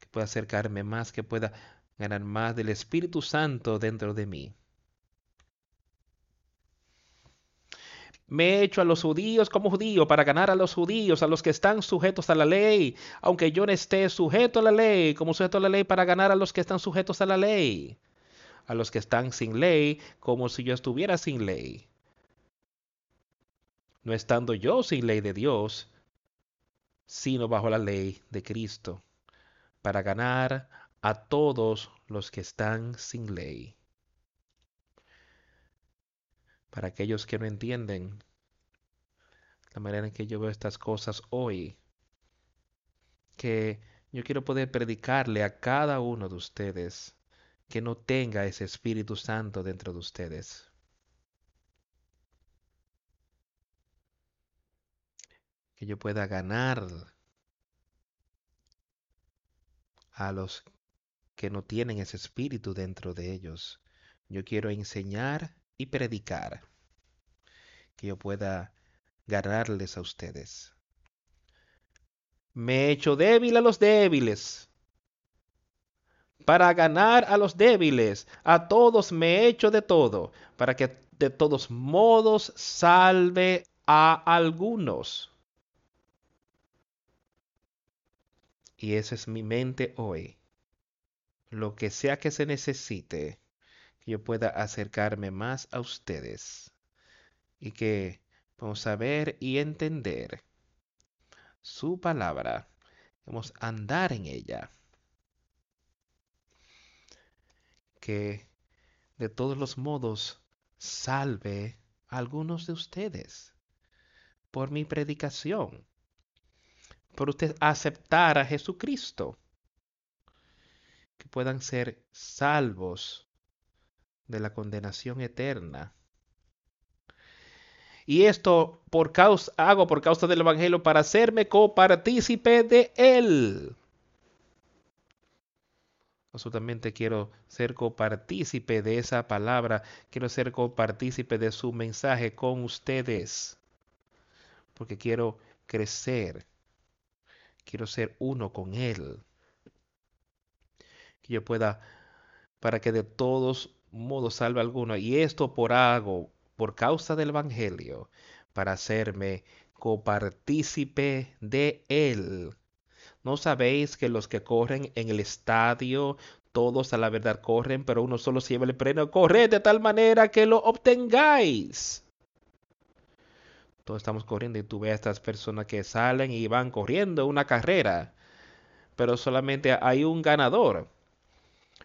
Que pueda acercarme más, que pueda ganar más del Espíritu Santo dentro de mí. Me he hecho a los judíos como judío para ganar a los judíos, a los que están sujetos a la ley, aunque yo no esté sujeto a la ley, como sujeto a la ley para ganar a los que están sujetos a la ley, a los que están sin ley, como si yo estuviera sin ley. No estando yo sin ley de Dios, sino bajo la ley de Cristo, para ganar a todos los que están sin ley para aquellos que no entienden la manera en que yo veo estas cosas hoy, que yo quiero poder predicarle a cada uno de ustedes que no tenga ese Espíritu Santo dentro de ustedes. Que yo pueda ganar a los que no tienen ese espíritu dentro de ellos. Yo quiero enseñar y predicar. Que yo pueda ganarles a ustedes. Me he hecho débil a los débiles. Para ganar a los débiles, a todos me he hecho de todo, para que de todos modos salve a algunos. Y esa es mi mente hoy. Lo que sea que se necesite, que yo pueda acercarme más a ustedes y que podamos saber y entender su palabra. Debemos andar en ella. Que de todos los modos salve a algunos de ustedes por mi predicación, por usted aceptar a Jesucristo, que puedan ser salvos de la condenación eterna. Y esto por causa, hago por causa del Evangelio para hacerme copartícipe de él. Absolutamente quiero ser copartícipe de esa palabra, quiero ser copartícipe de su mensaje con ustedes, porque quiero crecer, quiero ser uno con Él, que yo pueda, para que de todos modos salve alguno, y esto por algo, por causa del Evangelio, para hacerme copartícipe de Él. ¿No sabéis que los que corren en el estadio, todos a la verdad corren, pero uno solo se lleva el premio? Corred de tal manera que lo obtengáis. Todos estamos corriendo y tú ves a estas personas que salen y van corriendo una carrera, pero solamente hay un ganador.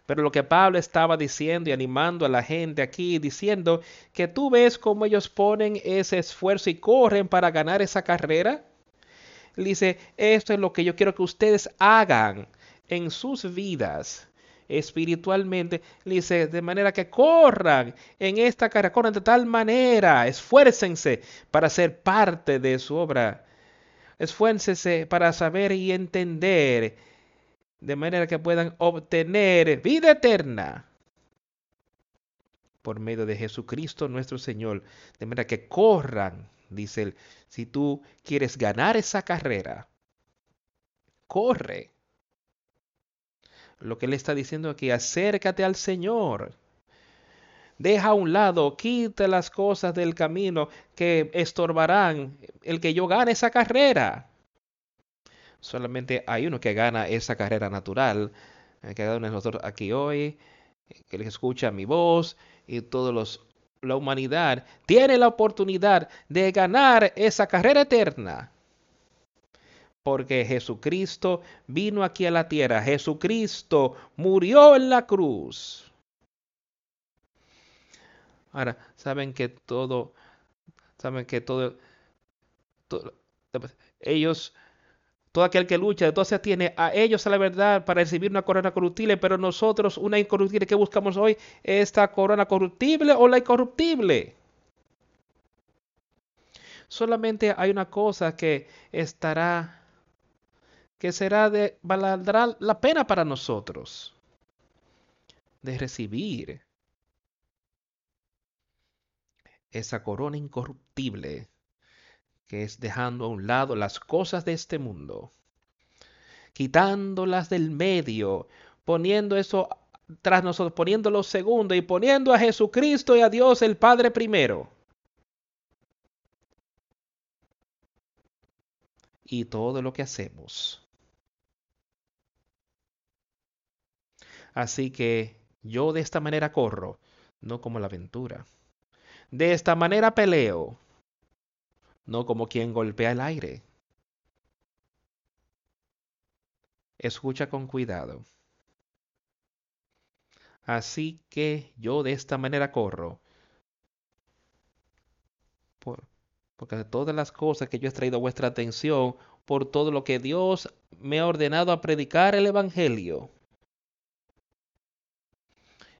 Pero lo que Pablo estaba diciendo y animando a la gente aquí, diciendo que tú ves cómo ellos ponen ese esfuerzo y corren para ganar esa carrera. Dice, esto es lo que yo quiero que ustedes hagan en sus vidas espiritualmente, dice, de manera que corran en esta carrera, corran de tal manera, esfuércense para ser parte de su obra, esfuércense para saber y entender, de manera que puedan obtener vida eterna por medio de Jesucristo nuestro Señor, de manera que corran dice él, si tú quieres ganar esa carrera, corre. Lo que él está diciendo aquí, acércate al Señor. Deja a un lado, quita las cosas del camino que estorbarán el que yo gane esa carrera. Solamente hay uno que gana esa carrera natural. Cada uno de nosotros aquí hoy, que les escucha mi voz y todos los la humanidad tiene la oportunidad de ganar esa carrera eterna. Porque Jesucristo vino aquí a la tierra. Jesucristo murió en la cruz. Ahora, saben que todo, saben que todo ellos todo aquel que lucha, entonces tiene a ellos a la verdad para recibir una corona corruptible, pero nosotros una incorruptible que buscamos hoy, esta corona corruptible o la incorruptible. Solamente hay una cosa que estará, que será de, valdrá la pena para nosotros de recibir esa corona incorruptible que es dejando a un lado las cosas de este mundo, quitándolas del medio, poniendo eso tras nosotros, poniéndolo segundo y poniendo a Jesucristo y a Dios el Padre primero. Y todo lo que hacemos. Así que yo de esta manera corro, no como la aventura. De esta manera peleo, no como quien golpea el aire. Escucha con cuidado. Así que yo de esta manera corro. Por, porque de todas las cosas que yo he traído vuestra atención, por todo lo que Dios me ha ordenado a predicar el Evangelio.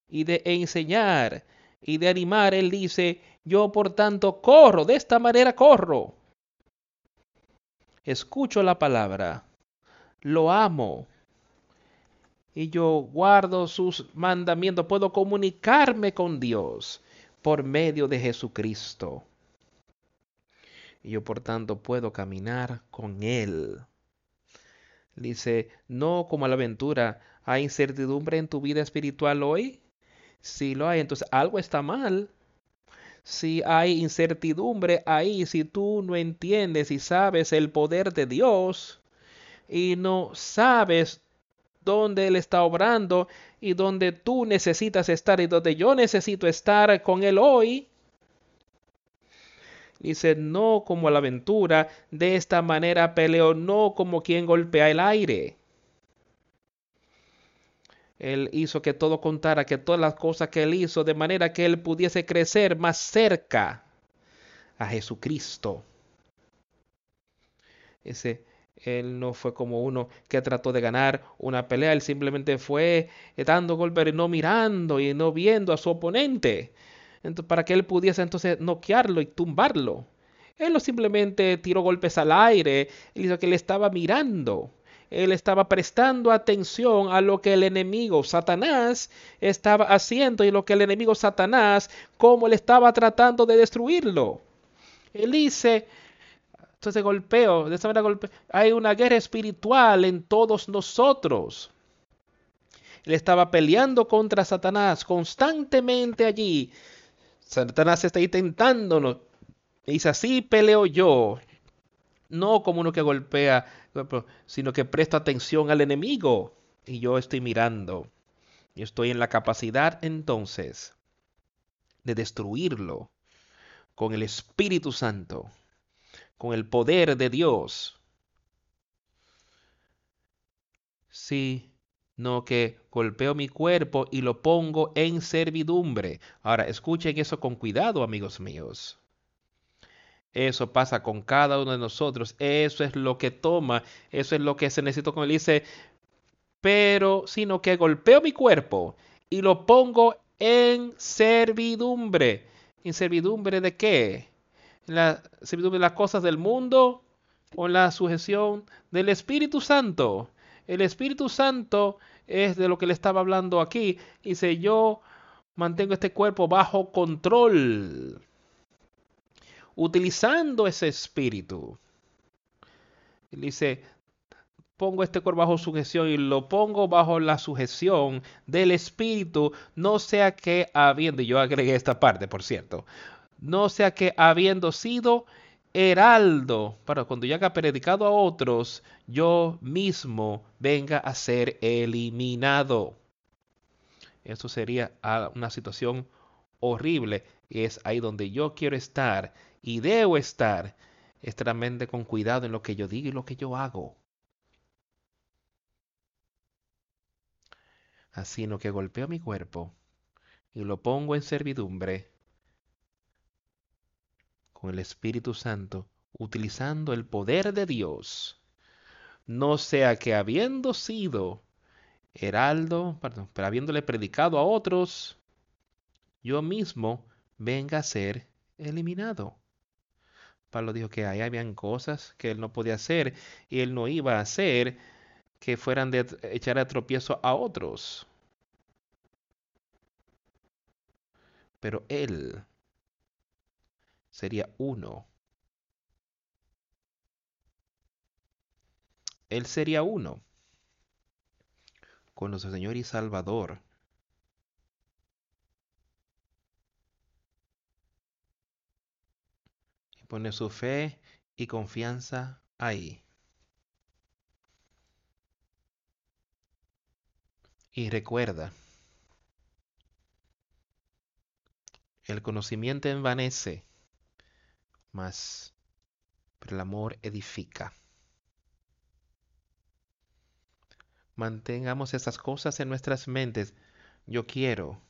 Y de enseñar y de animar, Él dice, yo por tanto corro, de esta manera corro. Escucho la palabra, lo amo y yo guardo sus mandamientos. Puedo comunicarme con Dios por medio de Jesucristo. Y yo por tanto puedo caminar con Él. Dice, no como a la aventura, ¿hay incertidumbre en tu vida espiritual hoy? Si lo hay, entonces algo está mal si hay incertidumbre ahí, si tú no entiendes y sabes el poder de Dios y no sabes dónde Él está obrando y dónde tú necesitas estar y donde yo necesito estar con Él hoy, Dice, no como a la aventura, de esta manera peleó, no como quien golpea el aire. Él hizo que todo contara, que todas las cosas que él hizo, de manera que él pudiese crecer más cerca a Jesucristo. Ese, él no fue como uno que trató de ganar una pelea, él simplemente fue dando golpes no mirando y no viendo a su oponente para que él pudiese entonces noquearlo y tumbarlo. Él no simplemente tiró golpes al aire, él hizo que él estaba mirando. Él estaba prestando atención a lo que el enemigo Satanás estaba haciendo y lo que el enemigo Satanás, cómo él estaba tratando de destruirlo. Él dice, entonces golpeo, de esta manera golpeo, hay una guerra espiritual en todos nosotros. Él estaba peleando contra Satanás constantemente allí, Satanás está intentándonos. Dice, así peleo yo. No como uno que golpea, sino que presta atención al enemigo. Y yo estoy mirando. Y estoy en la capacidad entonces de destruirlo con el Espíritu Santo, con el poder de Dios. Sí, no que golpeo mi cuerpo y lo pongo en servidumbre. Ahora, escuchen eso con cuidado, amigos míos. Eso pasa con cada uno de nosotros. Eso es lo que toma. Eso es lo que se necesita como él dice. Pero, sino que golpeo mi cuerpo y lo pongo en servidumbre. ¿En servidumbre de qué? ¿En la servidumbre de las cosas del mundo o en la sujeción del Espíritu Santo? El Espíritu Santo es de lo que le estaba hablando aquí. Dice, yo mantengo este cuerpo bajo control, utilizando ese espíritu. dice, pongo este cuerpo bajo sujeción y lo pongo bajo la sujeción del espíritu, no sea que habiendo, y yo agregué esta parte, por cierto, no sea que habiendo sido heraldo, para cuando yo haga predicado a otros, yo mismo venga a ser eliminado. Eso sería una situación horrible y es ahí donde yo quiero estar y debo estar extremadamente con cuidado en lo que yo digo y lo que yo hago. Así no que golpeo mi cuerpo y lo pongo en servidumbre con el Espíritu Santo, utilizando el poder de Dios, no sea que habiendo sido heraldo, perdón, pero habiéndole predicado a otros, yo mismo venga a ser eliminado. Pablo dijo que ahí habían cosas que él no podía hacer y él no iba a hacer que fueran de echar a tropiezo a otros. Pero él sería uno. Él sería uno con nuestro Señor y Salvador. Pone su fe y confianza ahí. Y recuerda, el conocimiento envanece, mas pero el amor edifica. Mantengamos esas cosas en nuestras mentes. Yo quiero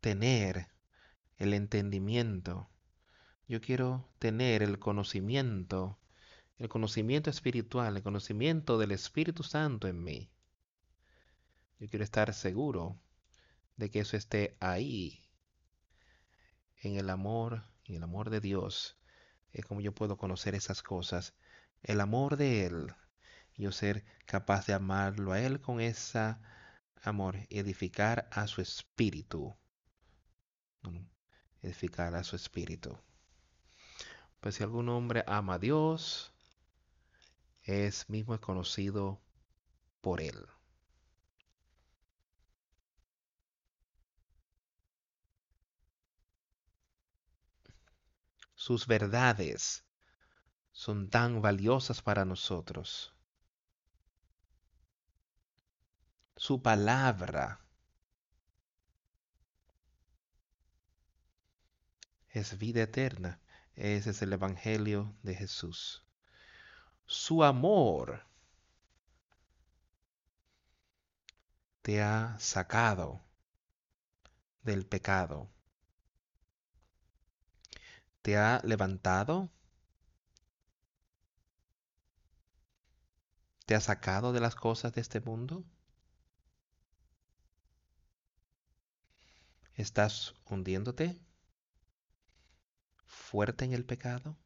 tener el entendimiento. Yo quiero tener el conocimiento, el conocimiento espiritual, el conocimiento del Espíritu Santo en mí. Yo quiero estar seguro de que eso esté ahí en el amor, y el amor de Dios, es como yo puedo conocer esas cosas. El amor de Él, yo ser capaz de amarlo a Él con ese amor, edificar a su espíritu. Edificar a su espíritu. Pues si algún hombre ama a Dios, es mismo conocido por Él. sus verdades son tan valiosas para nosotros. Su palabra es vida eterna. Ese es el Evangelio de Jesús. Su amor te ha sacado del pecado. Te ha levantado. Te ha sacado de las cosas de este mundo. ¿Estás hundiéndote? ¿Fuerte en el pecado?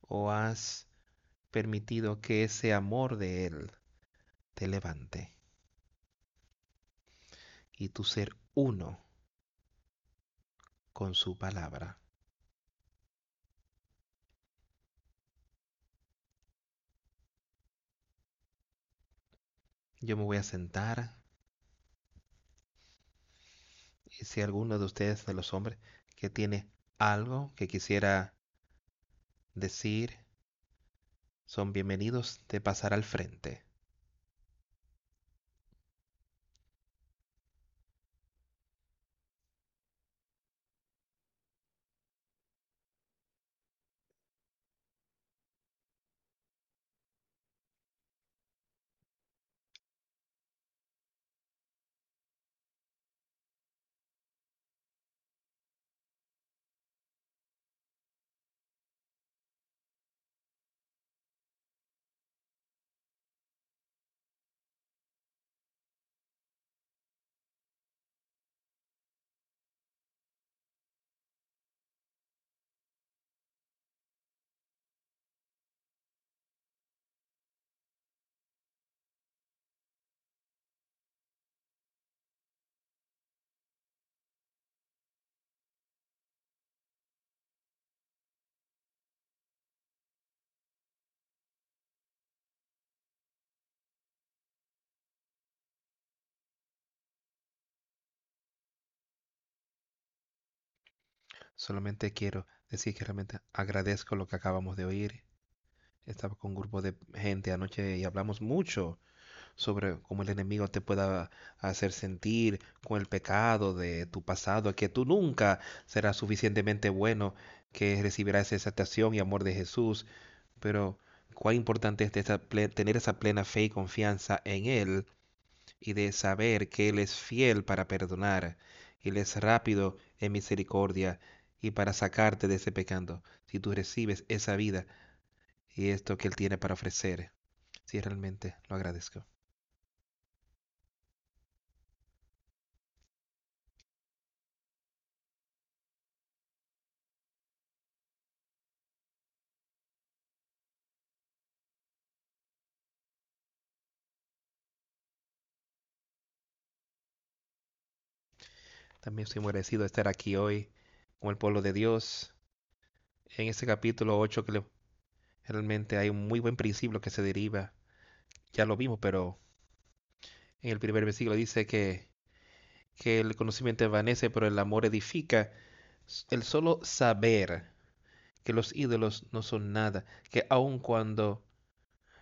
¿O has permitido que ese amor de Él te levante? Y tu ser uno con su palabra. Yo me voy a sentar y si alguno de ustedes, de los hombres, que tiene algo que quisiera decir, son bienvenidos de pasar al frente. Solamente quiero decir que realmente agradezco lo que acabamos de oír. Estaba con un grupo de gente anoche y hablamos mucho sobre cómo el enemigo te pueda hacer sentir con el pecado de tu pasado, que tú nunca serás suficientemente bueno, que recibirás esa aceptación y amor de Jesús. Pero cuán importante es tener esa plena fe y confianza en Él y de saber que Él es fiel para perdonar, Él es rápido en misericordia y para sacarte de ese pecado, si tú recibes esa vida y esto que Él tiene para ofrecer. Si realmente lo agradezco. También estoy muy agradecido de estar aquí hoy con el pueblo de Dios. En este capítulo 8 que realmente hay un muy buen principio que se deriva. Ya lo vimos, pero en el primer versículo dice que, que el conocimiento envanece, pero el amor edifica. El solo saber que los ídolos no son nada, que aun cuando,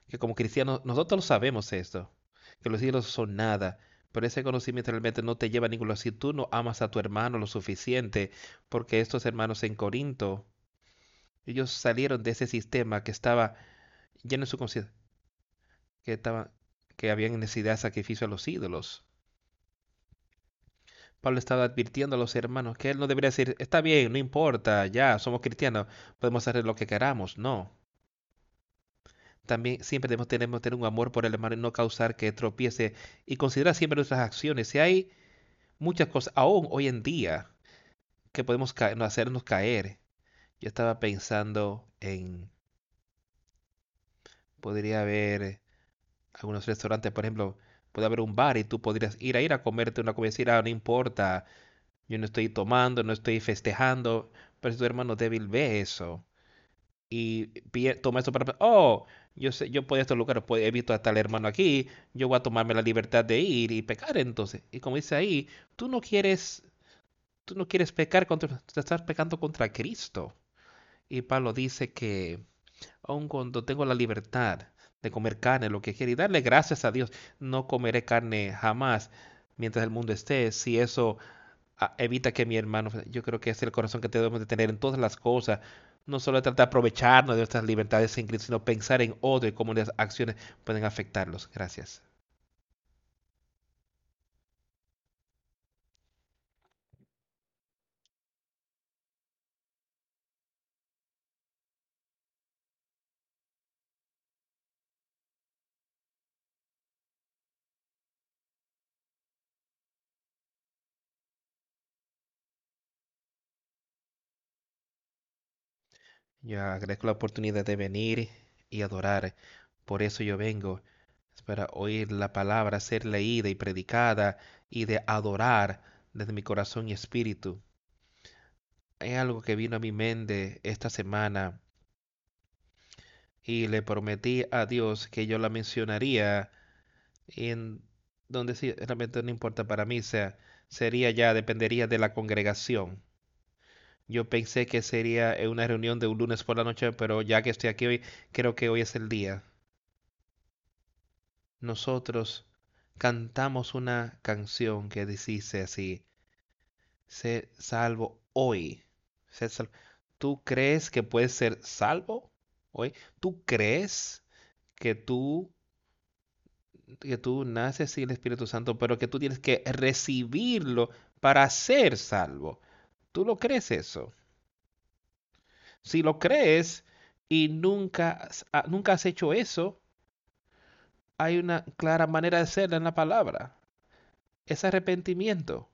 que como cristianos, nosotros lo sabemos esto, que los ídolos son nada, pero ese conocimiento realmente no te lleva a ningún lado. Si tú no amas a tu hermano lo suficiente, porque estos hermanos en Corinto, ellos salieron de ese sistema que estaba lleno de su conciencia, que, estaba, que habían necesidad de sacrificio a los ídolos. Pablo estaba advirtiendo a los hermanos que él no debería decir, está bien, no importa, ya somos cristianos, podemos hacer lo que queramos. No también siempre debemos tener, un amor por el hermano y no causar que tropiece y considerar siempre nuestras acciones. Si hay muchas cosas, aún hoy en día, que podemos no hacernos caer. Yo estaba pensando en... Podría haber algunos restaurantes, por ejemplo, puede haber un bar y tú podrías ir a ir a comerte una comida y decir, ah, no importa, yo no estoy tomando, no estoy festejando, pero si tu hermano débil ve eso y toma eso para, oh, yo sé, yo puedo estos lugares, pues, he visto a tal hermano aquí, yo voy a tomarme la libertad de ir y pecar entonces. Y como dice ahí, tú no quieres, tú no quieres pecar contra, tú estás pecando contra Cristo. Y Pablo dice que aun cuando tengo la libertad de comer carne, lo que quiere, y darle gracias a Dios, no comeré carne jamás mientras el mundo esté, si eso evita que mi hermano, yo creo que es el corazón que debemos de tener en todas las cosas, no solo tratar de aprovecharnos de nuestras libertades en Cristo, sino pensar en otro y cómo las acciones pueden afectarlos. Gracias. Yo agradezco la oportunidad de venir y adorar. Por eso yo vengo, es para oír la palabra ser leída y predicada y de adorar desde mi corazón y espíritu. Hay algo que vino a mi mente esta semana y le prometí a Dios que yo la mencionaría en donde sí, realmente no importa para mí, sea, sería ya, dependería de la congregación. Yo pensé que sería en una reunión de un lunes por la noche, pero ya que estoy aquí hoy, creo que hoy es el día. Nosotros cantamos una canción que dice así, sé salvo hoy. Sé salvo. ¿Tú crees que puedes ser salvo hoy? ¿Tú crees que tú que tú naces sin el Espíritu Santo, pero que tú tienes que recibirlo para ser salvo? ¿Tú lo crees eso? Si lo crees y nunca, ah, nunca has hecho eso, hay una clara manera de hacerlo en la palabra. Es arrepentimiento.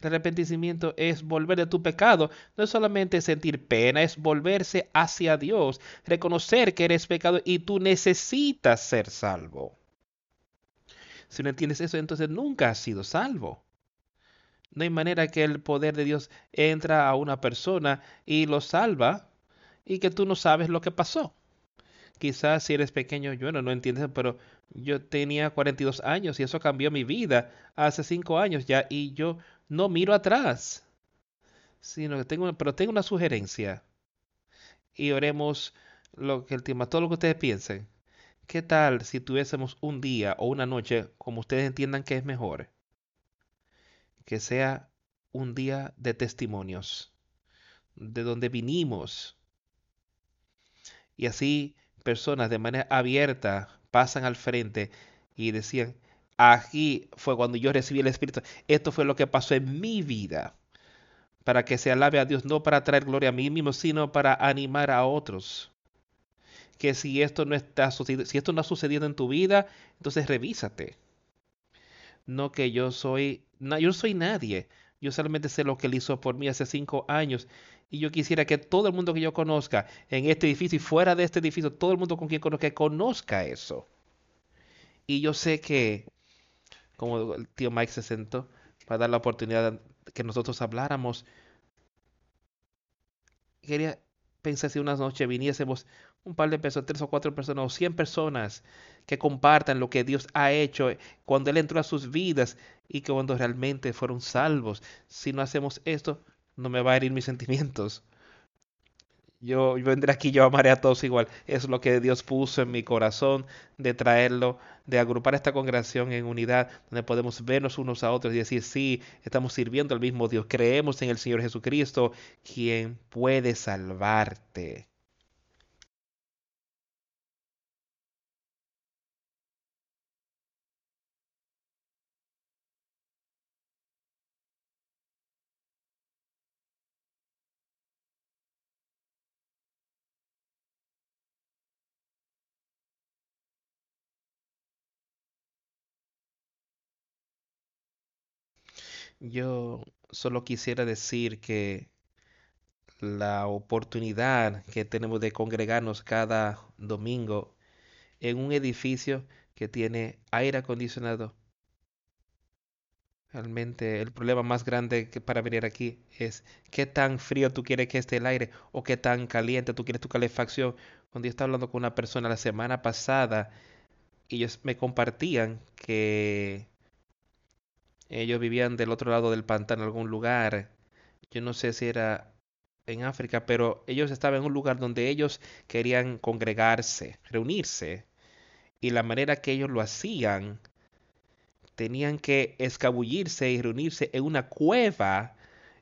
El arrepentimiento es volver de tu pecado. No es solamente sentir pena, es volverse hacia Dios, reconocer que eres pecado y tú necesitas ser salvo. Si no entiendes eso, entonces nunca has sido salvo. No hay manera que el poder de Dios entra a una persona y lo salva y que tú no sabes lo que pasó. Quizás si eres pequeño, yo no, no entiendes, pero yo tenía 42 años y eso cambió mi vida hace 5 años ya y yo no miro atrás, sino que tengo, pero tengo una sugerencia y oremos lo que el tema, todo lo que ustedes piensen. ¿Qué tal si tuviésemos un día o una noche como ustedes entiendan que es mejor? Que sea un día de testimonios, de donde vinimos y así personas de manera abierta pasan al frente y decían, aquí fue cuando yo recibí el Espíritu, esto fue lo que pasó en mi vida, para que se alabe a Dios, no para traer gloria a mí mismo, sino para animar a otros. Que si esto no está sucediendo, si esto no ha sucedido en tu vida, entonces revísate. No que yo soy, no, yo soy nadie. Yo solamente sé lo que él hizo por mí hace cinco años. Y yo quisiera que todo el mundo que yo conozca en este edificio y fuera de este edificio, todo el mundo con quien conozca, conozca eso. Y yo sé que, como el tío Mike se sentó para dar la oportunidad que nosotros habláramos, quería pensar si una noche viniésemos un par de personas, tres o cuatro personas o cien personas que compartan lo que Dios ha hecho cuando Él entró a sus vidas y que cuando realmente fueron salvos. Si no hacemos esto, no me va a herir mis sentimientos. Yo, yo vendré aquí, yo amaré a todos igual. Es lo que Dios puso en mi corazón de traerlo, de agrupar esta congregación en unidad, donde podemos vernos unos a otros y decir, sí, estamos sirviendo al mismo Dios, creemos en el Señor Jesucristo, quien puede salvarte. Yo solo quisiera decir que la oportunidad que tenemos de congregarnos cada domingo en un edificio que tiene aire acondicionado. Realmente el problema más grande que para venir aquí es qué tan frío tú quieres que esté el aire o qué tan caliente tú quieres tu calefacción. Cuando yo estaba hablando con una persona la semana pasada, ellos me compartían que ellos vivían del otro lado del pantano, en algún lugar. Yo no sé si era en África, pero ellos estaban en un lugar donde ellos querían congregarse, reunirse. Y la manera que ellos lo hacían tenían que escabullirse y reunirse en una cueva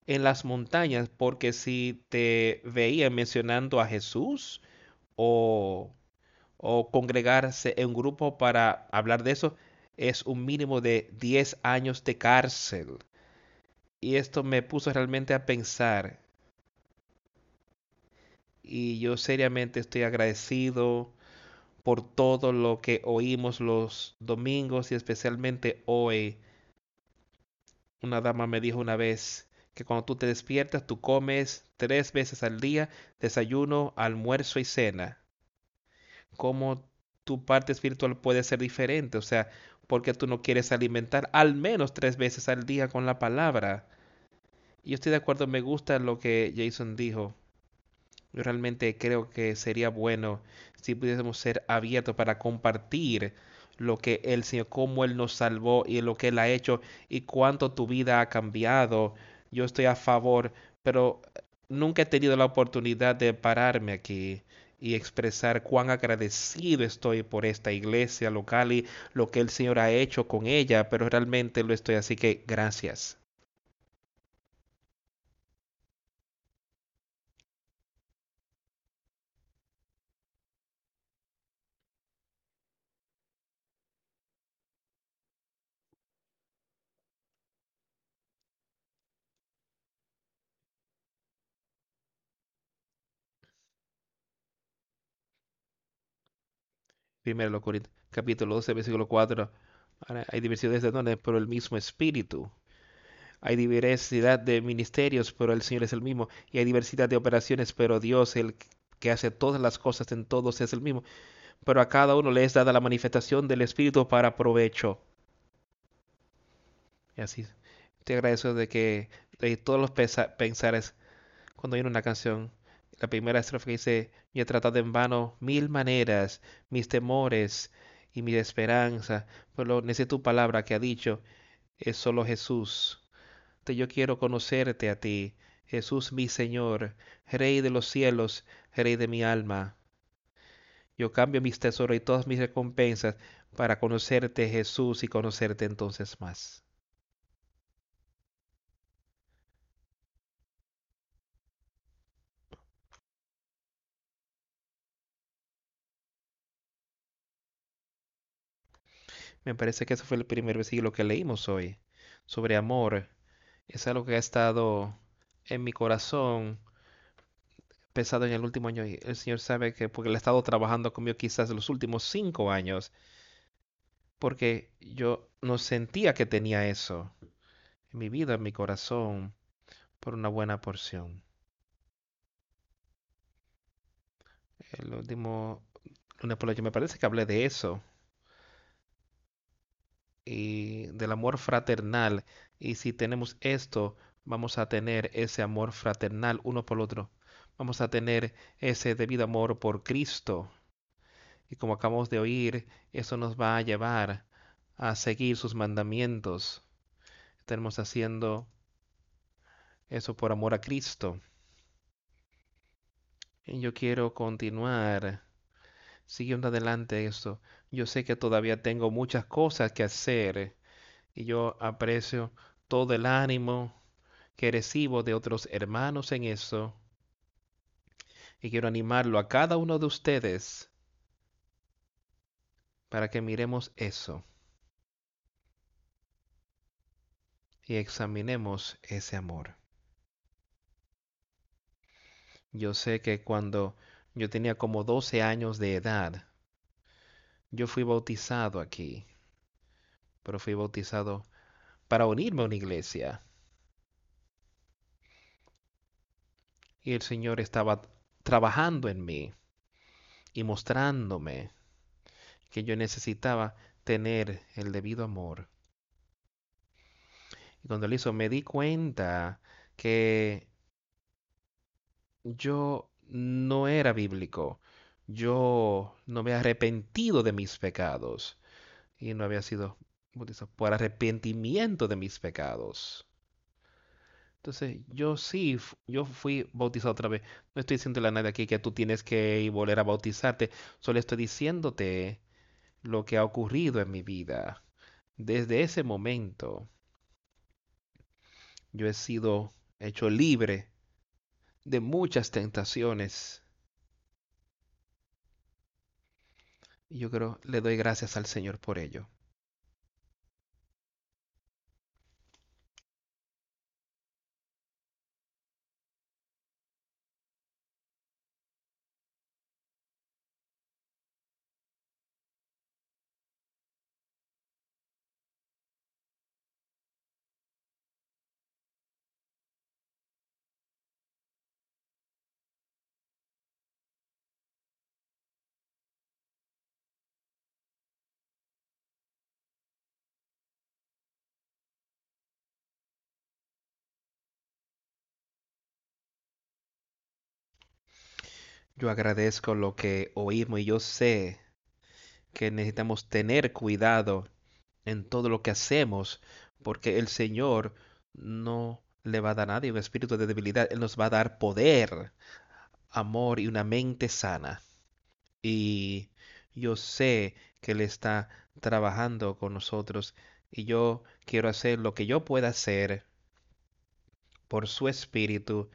en las montañas, porque si te veían mencionando a Jesús o, o congregarse en un grupo para hablar de eso, es un mínimo de 10 años de cárcel. Y esto me puso realmente a pensar. Y yo seriamente estoy agradecido por todo lo que oímos los domingos y especialmente hoy. Una dama me dijo una vez que cuando tú te despiertas, tú comes tres veces al día, desayuno, almuerzo y cena. ¿Cómo tu parte espiritual puede ser diferente? O sea, porque tú no quieres alimentar al menos tres veces al día con la palabra. Yo estoy de acuerdo, me gusta lo que Jason dijo. Yo realmente creo que sería bueno si pudiésemos ser abiertos para compartir lo que el Señor, cómo Él nos salvó y lo que Él ha hecho y cuánto tu vida ha cambiado. Yo estoy a favor, pero nunca he tenido la oportunidad de pararme aquí y expresar cuán agradecido estoy por esta iglesia local y lo que el Señor ha hecho con ella, pero realmente lo estoy, así que gracias. Primero Corintios, capítulo 12, versículo 4. Hay diversidades de dones, pero el mismo Espíritu. Hay diversidad de ministerios, pero el Señor es el mismo. Y hay diversidad de operaciones, pero Dios, el que hace todas las cosas en todos, es el mismo. Pero a cada uno le es dada la manifestación del Espíritu para provecho. Y así. Te agradezco de que de todos los pensares, cuando hay una canción, la primera estrofa dice, yo he tratado en vano mil maneras, mis temores y mi esperanza, pero necesito tu palabra que ha dicho, es solo Jesús. Te yo quiero conocerte a ti, Jesús mi Señor, Rey de los cielos, Rey de mi alma. Yo cambio mis tesoros y todas mis recompensas para conocerte, Jesús, y conocerte entonces más. Me parece que ese fue el primer versículo que leímos hoy, sobre amor. Es algo que ha estado en mi corazón pesado en el último año. El Señor sabe que porque Él ha estado trabajando conmigo quizás los últimos cinco años, porque yo no sentía que tenía eso en mi vida, en mi corazón, por una buena porción. El último lunes por me parece que hablé de eso y del amor fraternal. Y si tenemos esto, vamos a tener ese amor fraternal uno por otro. Vamos a tener ese debido amor por Cristo. Y como acabamos de oír, eso nos va a llevar a seguir sus mandamientos. Estamos haciendo eso por amor a Cristo. Y yo quiero continuar siguiendo adelante esto. Yo sé que todavía tengo muchas cosas que hacer y yo aprecio todo el ánimo que recibo de otros hermanos en eso. Y quiero animarlo a cada uno de ustedes para que miremos eso y examinemos ese amor. Yo sé que cuando yo tenía como 12 años de edad. Yo fui bautizado aquí, pero fui bautizado para unirme a una iglesia. Y el Señor estaba trabajando en mí y mostrándome que yo necesitaba tener el debido amor. Y cuando lo hizo me di cuenta que yo no era bíblico. Yo no me he arrepentido de mis pecados y no había sido por arrepentimiento de mis pecados. Entonces, yo sí, yo fui bautizado otra vez. No estoy diciéndole a nadie aquí que tú tienes que volver a bautizarte. Solo estoy diciéndote lo que ha ocurrido en mi vida. Desde ese momento yo he sido hecho libre de muchas tentaciones. Y yo creo, le doy gracias al Señor por ello. Yo agradezco lo que oímos y yo sé que necesitamos tener cuidado en todo lo que hacemos, porque el Señor no le va a dar a nadie un espíritu de debilidad, Él nos va a dar poder, amor y una mente sana. Y yo sé que Él está trabajando con nosotros y yo quiero hacer lo que yo pueda hacer por su espíritu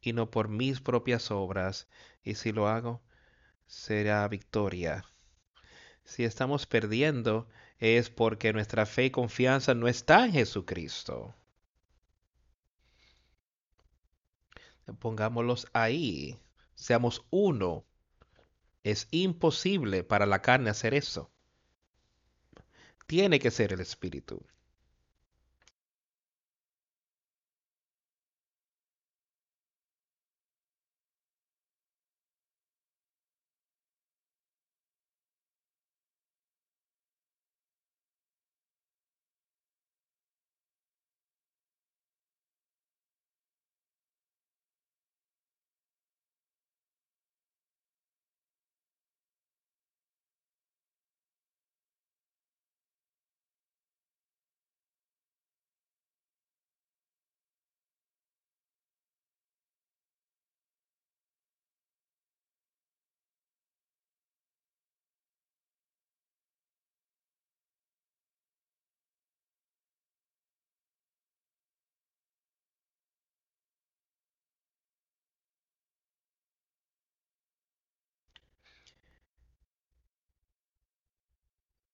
y no por mis propias obras. Y si lo hago, será victoria. Si estamos perdiendo, es porque nuestra fe y confianza no está en Jesucristo. Pongámoslos ahí. Seamos uno. Es imposible para la carne hacer eso. Tiene que ser el Espíritu.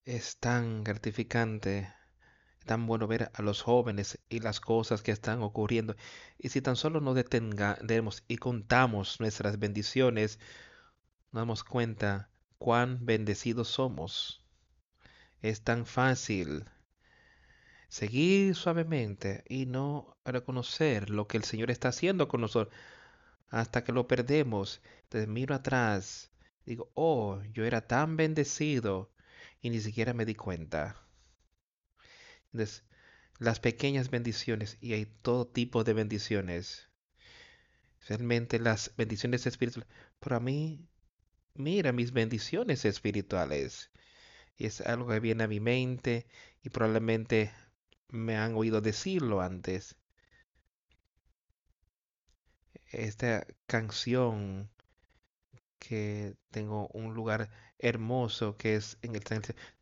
Es tan gratificante, tan bueno ver a los jóvenes y las cosas que están ocurriendo. Y si tan solo nos detengamos y contamos nuestras bendiciones, nos damos cuenta cuán bendecidos somos. Es tan fácil seguir suavemente y no reconocer lo que el Señor está haciendo con nosotros hasta que lo perdemos. Entonces miro atrás, digo, oh, yo era tan bendecido y ni siquiera me di cuenta. Entonces, las pequeñas bendiciones, y hay todo tipo de bendiciones, realmente las bendiciones espirituales, pero a mí, mira mis bendiciones espirituales. Y es algo que viene a mi mente y probablemente me han oído decirlo antes. Esta canción que tengo un lugar hermoso que es en el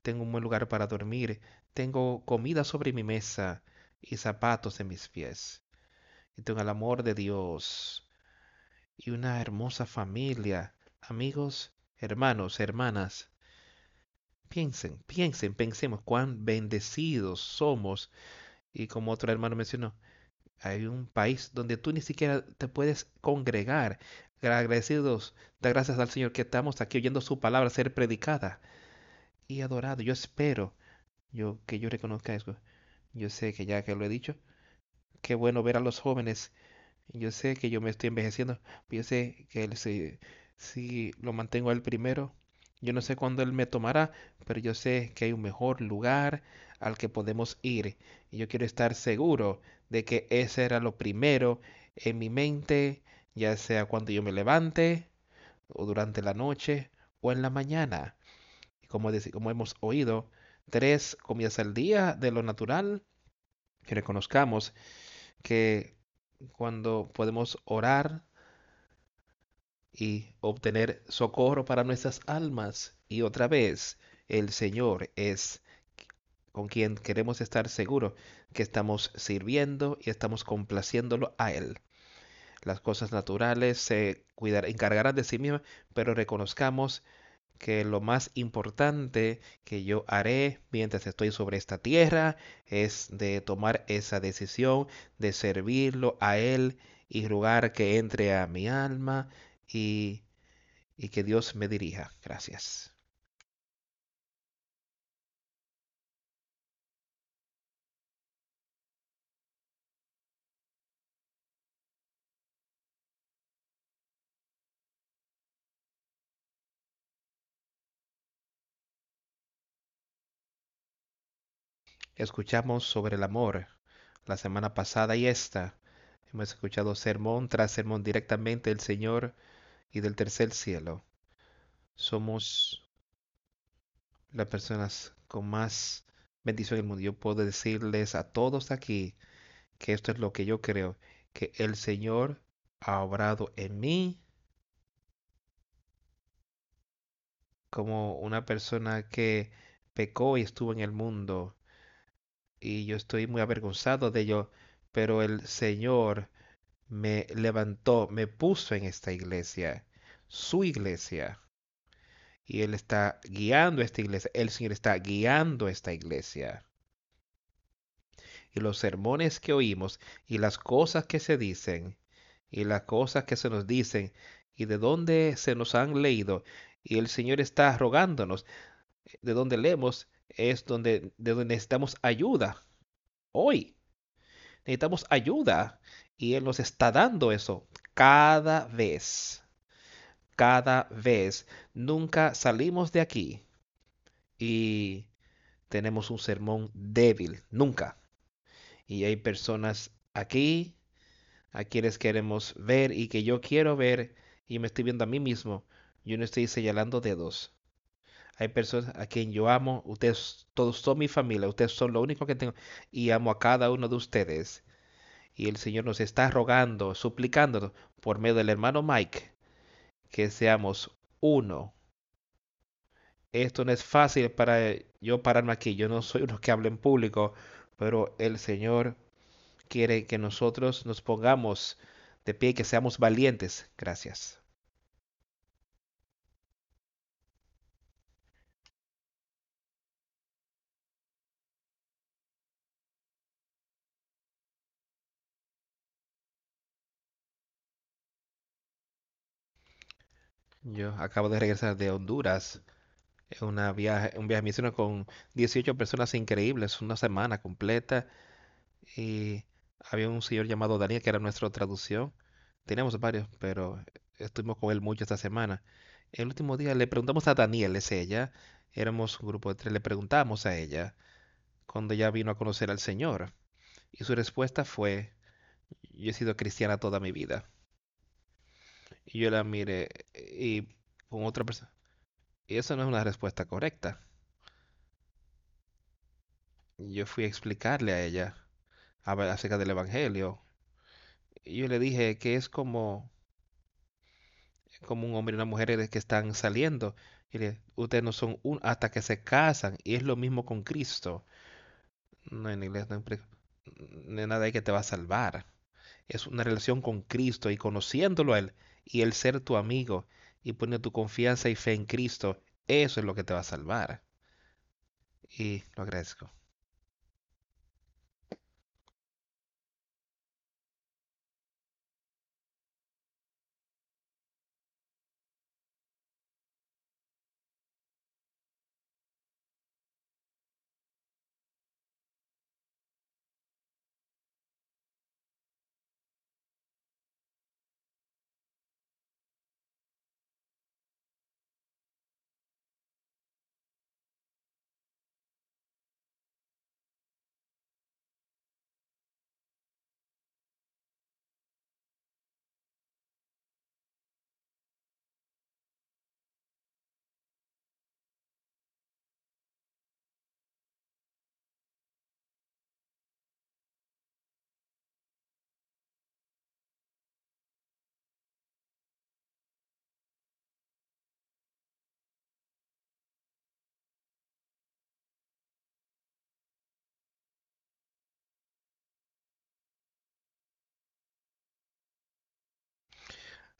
tengo un buen lugar para dormir, tengo comida sobre mi mesa y zapatos en mis pies. Y tengo el amor de Dios y una hermosa familia, amigos, hermanos, hermanas. Piensen, piensen, pensemos cuán bendecidos somos. Y como otro hermano mencionó, hay un país donde tú ni siquiera te puedes congregar. Agradecidos, da gracias al Señor que estamos aquí oyendo su palabra ser predicada y adorado. Yo espero yo, que yo reconozca eso. Yo sé que ya que lo he dicho, qué bueno ver a los jóvenes. Yo sé que yo me estoy envejeciendo. Yo sé que él si, si lo mantengo el primero, yo no sé cuándo él me tomará, pero yo sé que hay un mejor lugar al que podemos ir. Y yo quiero estar seguro de que ese era lo primero en mi mente, ya sea cuando yo me levante, o durante la noche, o en la mañana. Y como, como hemos oído, tres comidas al día de lo natural, que reconozcamos que cuando podemos orar y obtener socorro para nuestras almas, y otra vez el Señor es con quien queremos estar seguros que estamos sirviendo y estamos complaciéndolo a Él. Las cosas naturales se cuidar, encargarán de sí mismas, pero reconozcamos que lo más importante que yo haré mientras estoy sobre esta tierra es de tomar esa decisión de servirlo a Él y rogar que entre a mi alma y, y que Dios me dirija. Gracias. Escuchamos sobre el amor la semana pasada y esta. Hemos escuchado sermón tras sermón directamente del Señor y del tercer cielo. Somos las personas con más bendición en el mundo. Yo puedo decirles a todos aquí que esto es lo que yo creo, que el Señor ha obrado en mí como una persona que pecó y estuvo en el mundo y yo estoy muy avergonzado de ello, pero el Señor me levantó, me puso en esta iglesia, su iglesia. Y Él está guiando esta iglesia, el Señor está guiando esta iglesia. Y los sermones que oímos y las cosas que se dicen y las cosas que se nos dicen y de dónde se nos han leído y el Señor está rogándonos de dónde leemos es donde, de donde necesitamos ayuda. Hoy necesitamos ayuda y Él nos está dando eso cada vez. Cada vez. Nunca salimos de aquí y tenemos un sermón débil. Nunca. Y hay personas aquí a quienes queremos ver y que yo quiero ver y me estoy viendo a mí mismo. Yo no estoy señalando dedos. Hay personas a quien yo amo, ustedes todos son mi familia, ustedes son lo único que tengo y amo a cada uno de ustedes. Y el Señor nos está rogando, suplicando por medio del hermano Mike que seamos uno. Esto no es fácil para yo pararme aquí, yo no soy uno que hable en público, pero el Señor quiere que nosotros nos pongamos de pie que seamos valientes. Gracias. Yo acabo de regresar de Honduras. Una viaje, un viaje misionero con 18 personas increíbles, una semana completa. Y había un señor llamado Daniel que era nuestra traducción. Teníamos varios, pero estuvimos con él mucho esta semana. El último día le preguntamos a Daniel, es ella. Éramos un grupo de tres, le preguntamos a ella cuando ella vino a conocer al Señor. Y su respuesta fue, yo he sido cristiana toda mi vida. Y yo la miré y con otra persona. Y eso no es una respuesta correcta. Yo fui a explicarle a ella acerca del Evangelio. Y yo le dije que es como, como un hombre y una mujer que están saliendo. Y ustedes no son un hasta que se casan. Y es lo mismo con Cristo. No en inglés no nada ahí que te va a salvar. Es una relación con Cristo y conociéndolo a Él y el ser tu amigo y poner tu confianza y fe en Cristo. Eso es lo que te va a salvar. Y lo agradezco.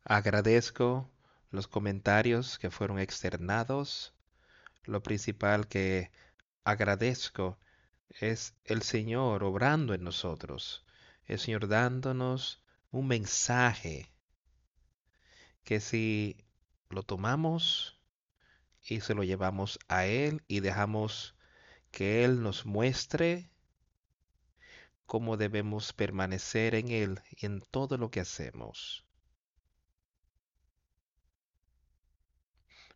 Agradezco los comentarios que fueron externados. Lo principal que agradezco es el Señor obrando en nosotros, el Señor dándonos un mensaje que si lo tomamos y se lo llevamos a Él y dejamos que Él nos muestre cómo debemos permanecer en Él en todo lo que hacemos.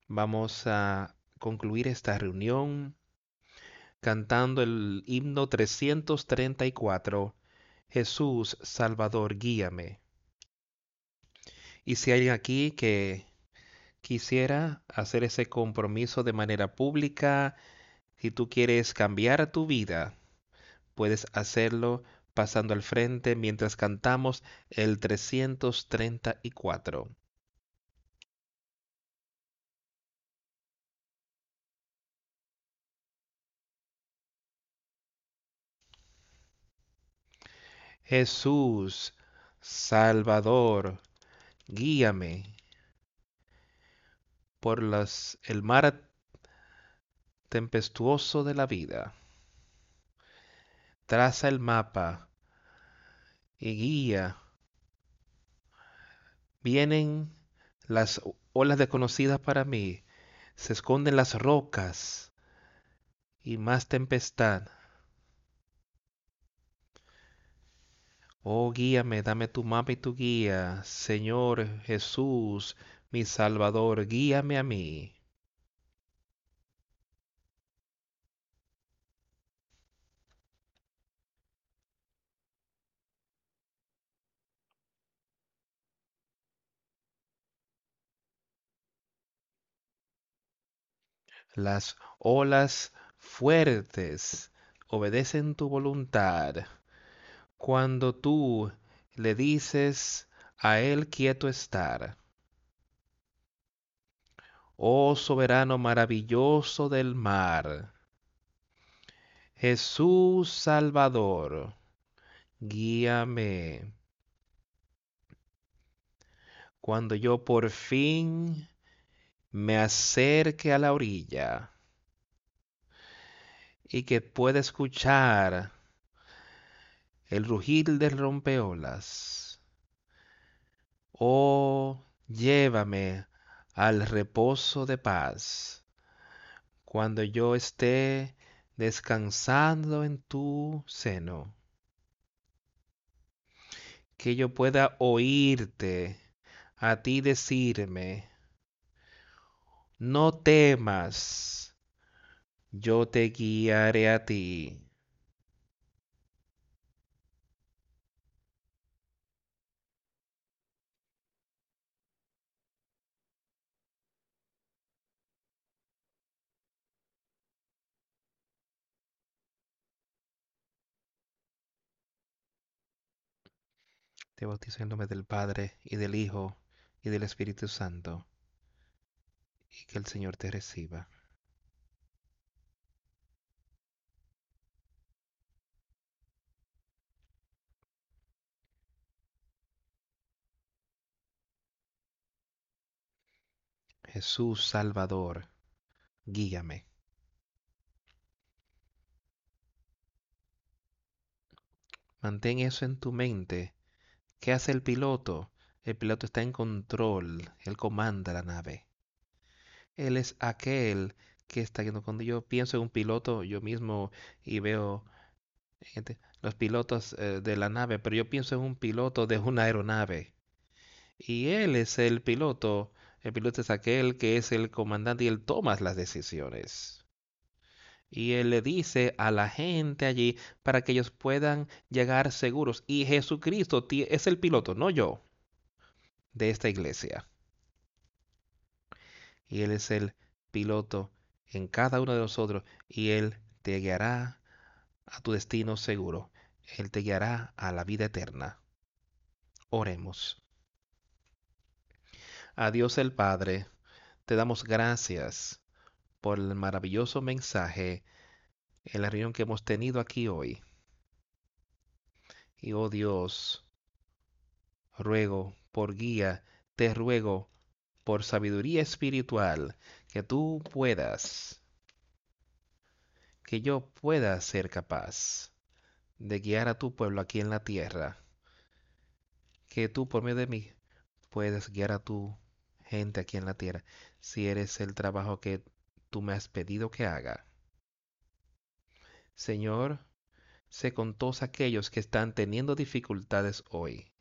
Vamos a concluir esta reunión cantando el himno 334, Jesús Salvador, guíame. Y si hay aquí que quisiera hacer ese compromiso de manera pública, si tú quieres cambiar tu vida, puedes hacerlo pasando al frente mientras cantamos el 334. Jesús, Salvador, guíame por las, el mar tempestuoso de la vida. Traza el mapa y guía. Vienen las olas desconocidas para mí, se esconden las rocas y más tempestad. Oh, guíame, dame tu mapa y tu guía, Señor Jesús, mi Salvador, guíame a mí. Las olas fuertes obedecen tu voluntad cuando tú le dices a él quieto estar. Oh soberano maravilloso del mar, Jesús Salvador, guíame. Cuando yo por fin me acerque a la orilla y que pueda escuchar el rugir del rompeolas. Oh, llévame al reposo de paz, cuando yo esté descansando en tu seno. Que yo pueda oírte a ti decirme, no temas, yo te guiaré a ti. Te bautizo en nombre del Padre y del Hijo y del Espíritu Santo. Y que el Señor te reciba. Jesús Salvador, guíame. Mantén eso en tu mente. ¿Qué hace el piloto? El piloto está en control, él comanda la nave. Él es aquel que está yendo. Cuando yo pienso en un piloto, yo mismo y veo los pilotos eh, de la nave, pero yo pienso en un piloto de una aeronave. Y él es el piloto. El piloto es aquel que es el comandante y él toma las decisiones. Y él le dice a la gente allí para que ellos puedan llegar seguros. Y Jesucristo es el piloto, no yo, de esta iglesia. Y Él es el piloto en cada uno de nosotros. Y Él te guiará a tu destino seguro. Él te guiará a la vida eterna. Oremos. A Dios el Padre, te damos gracias por el maravilloso mensaje en la reunión que hemos tenido aquí hoy. Y oh Dios, ruego por guía te ruego por sabiduría espiritual que tú puedas, que yo pueda ser capaz de guiar a tu pueblo aquí en la tierra, que tú por medio de mí puedes guiar a tu gente aquí en la tierra, si eres el trabajo que tú me has pedido que haga. Señor, sé con todos aquellos que están teniendo dificultades hoy.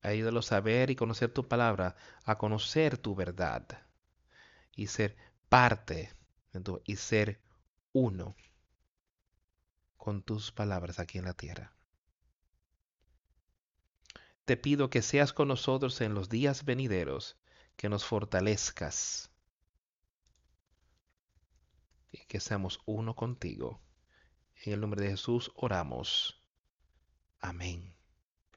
Ayúdalos a ver y conocer tu palabra, a conocer tu verdad y ser parte y ser uno con tus palabras aquí en la tierra. Te pido que seas con nosotros en los días venideros, que nos fortalezcas y que seamos uno contigo. En el nombre de Jesús oramos. Amén.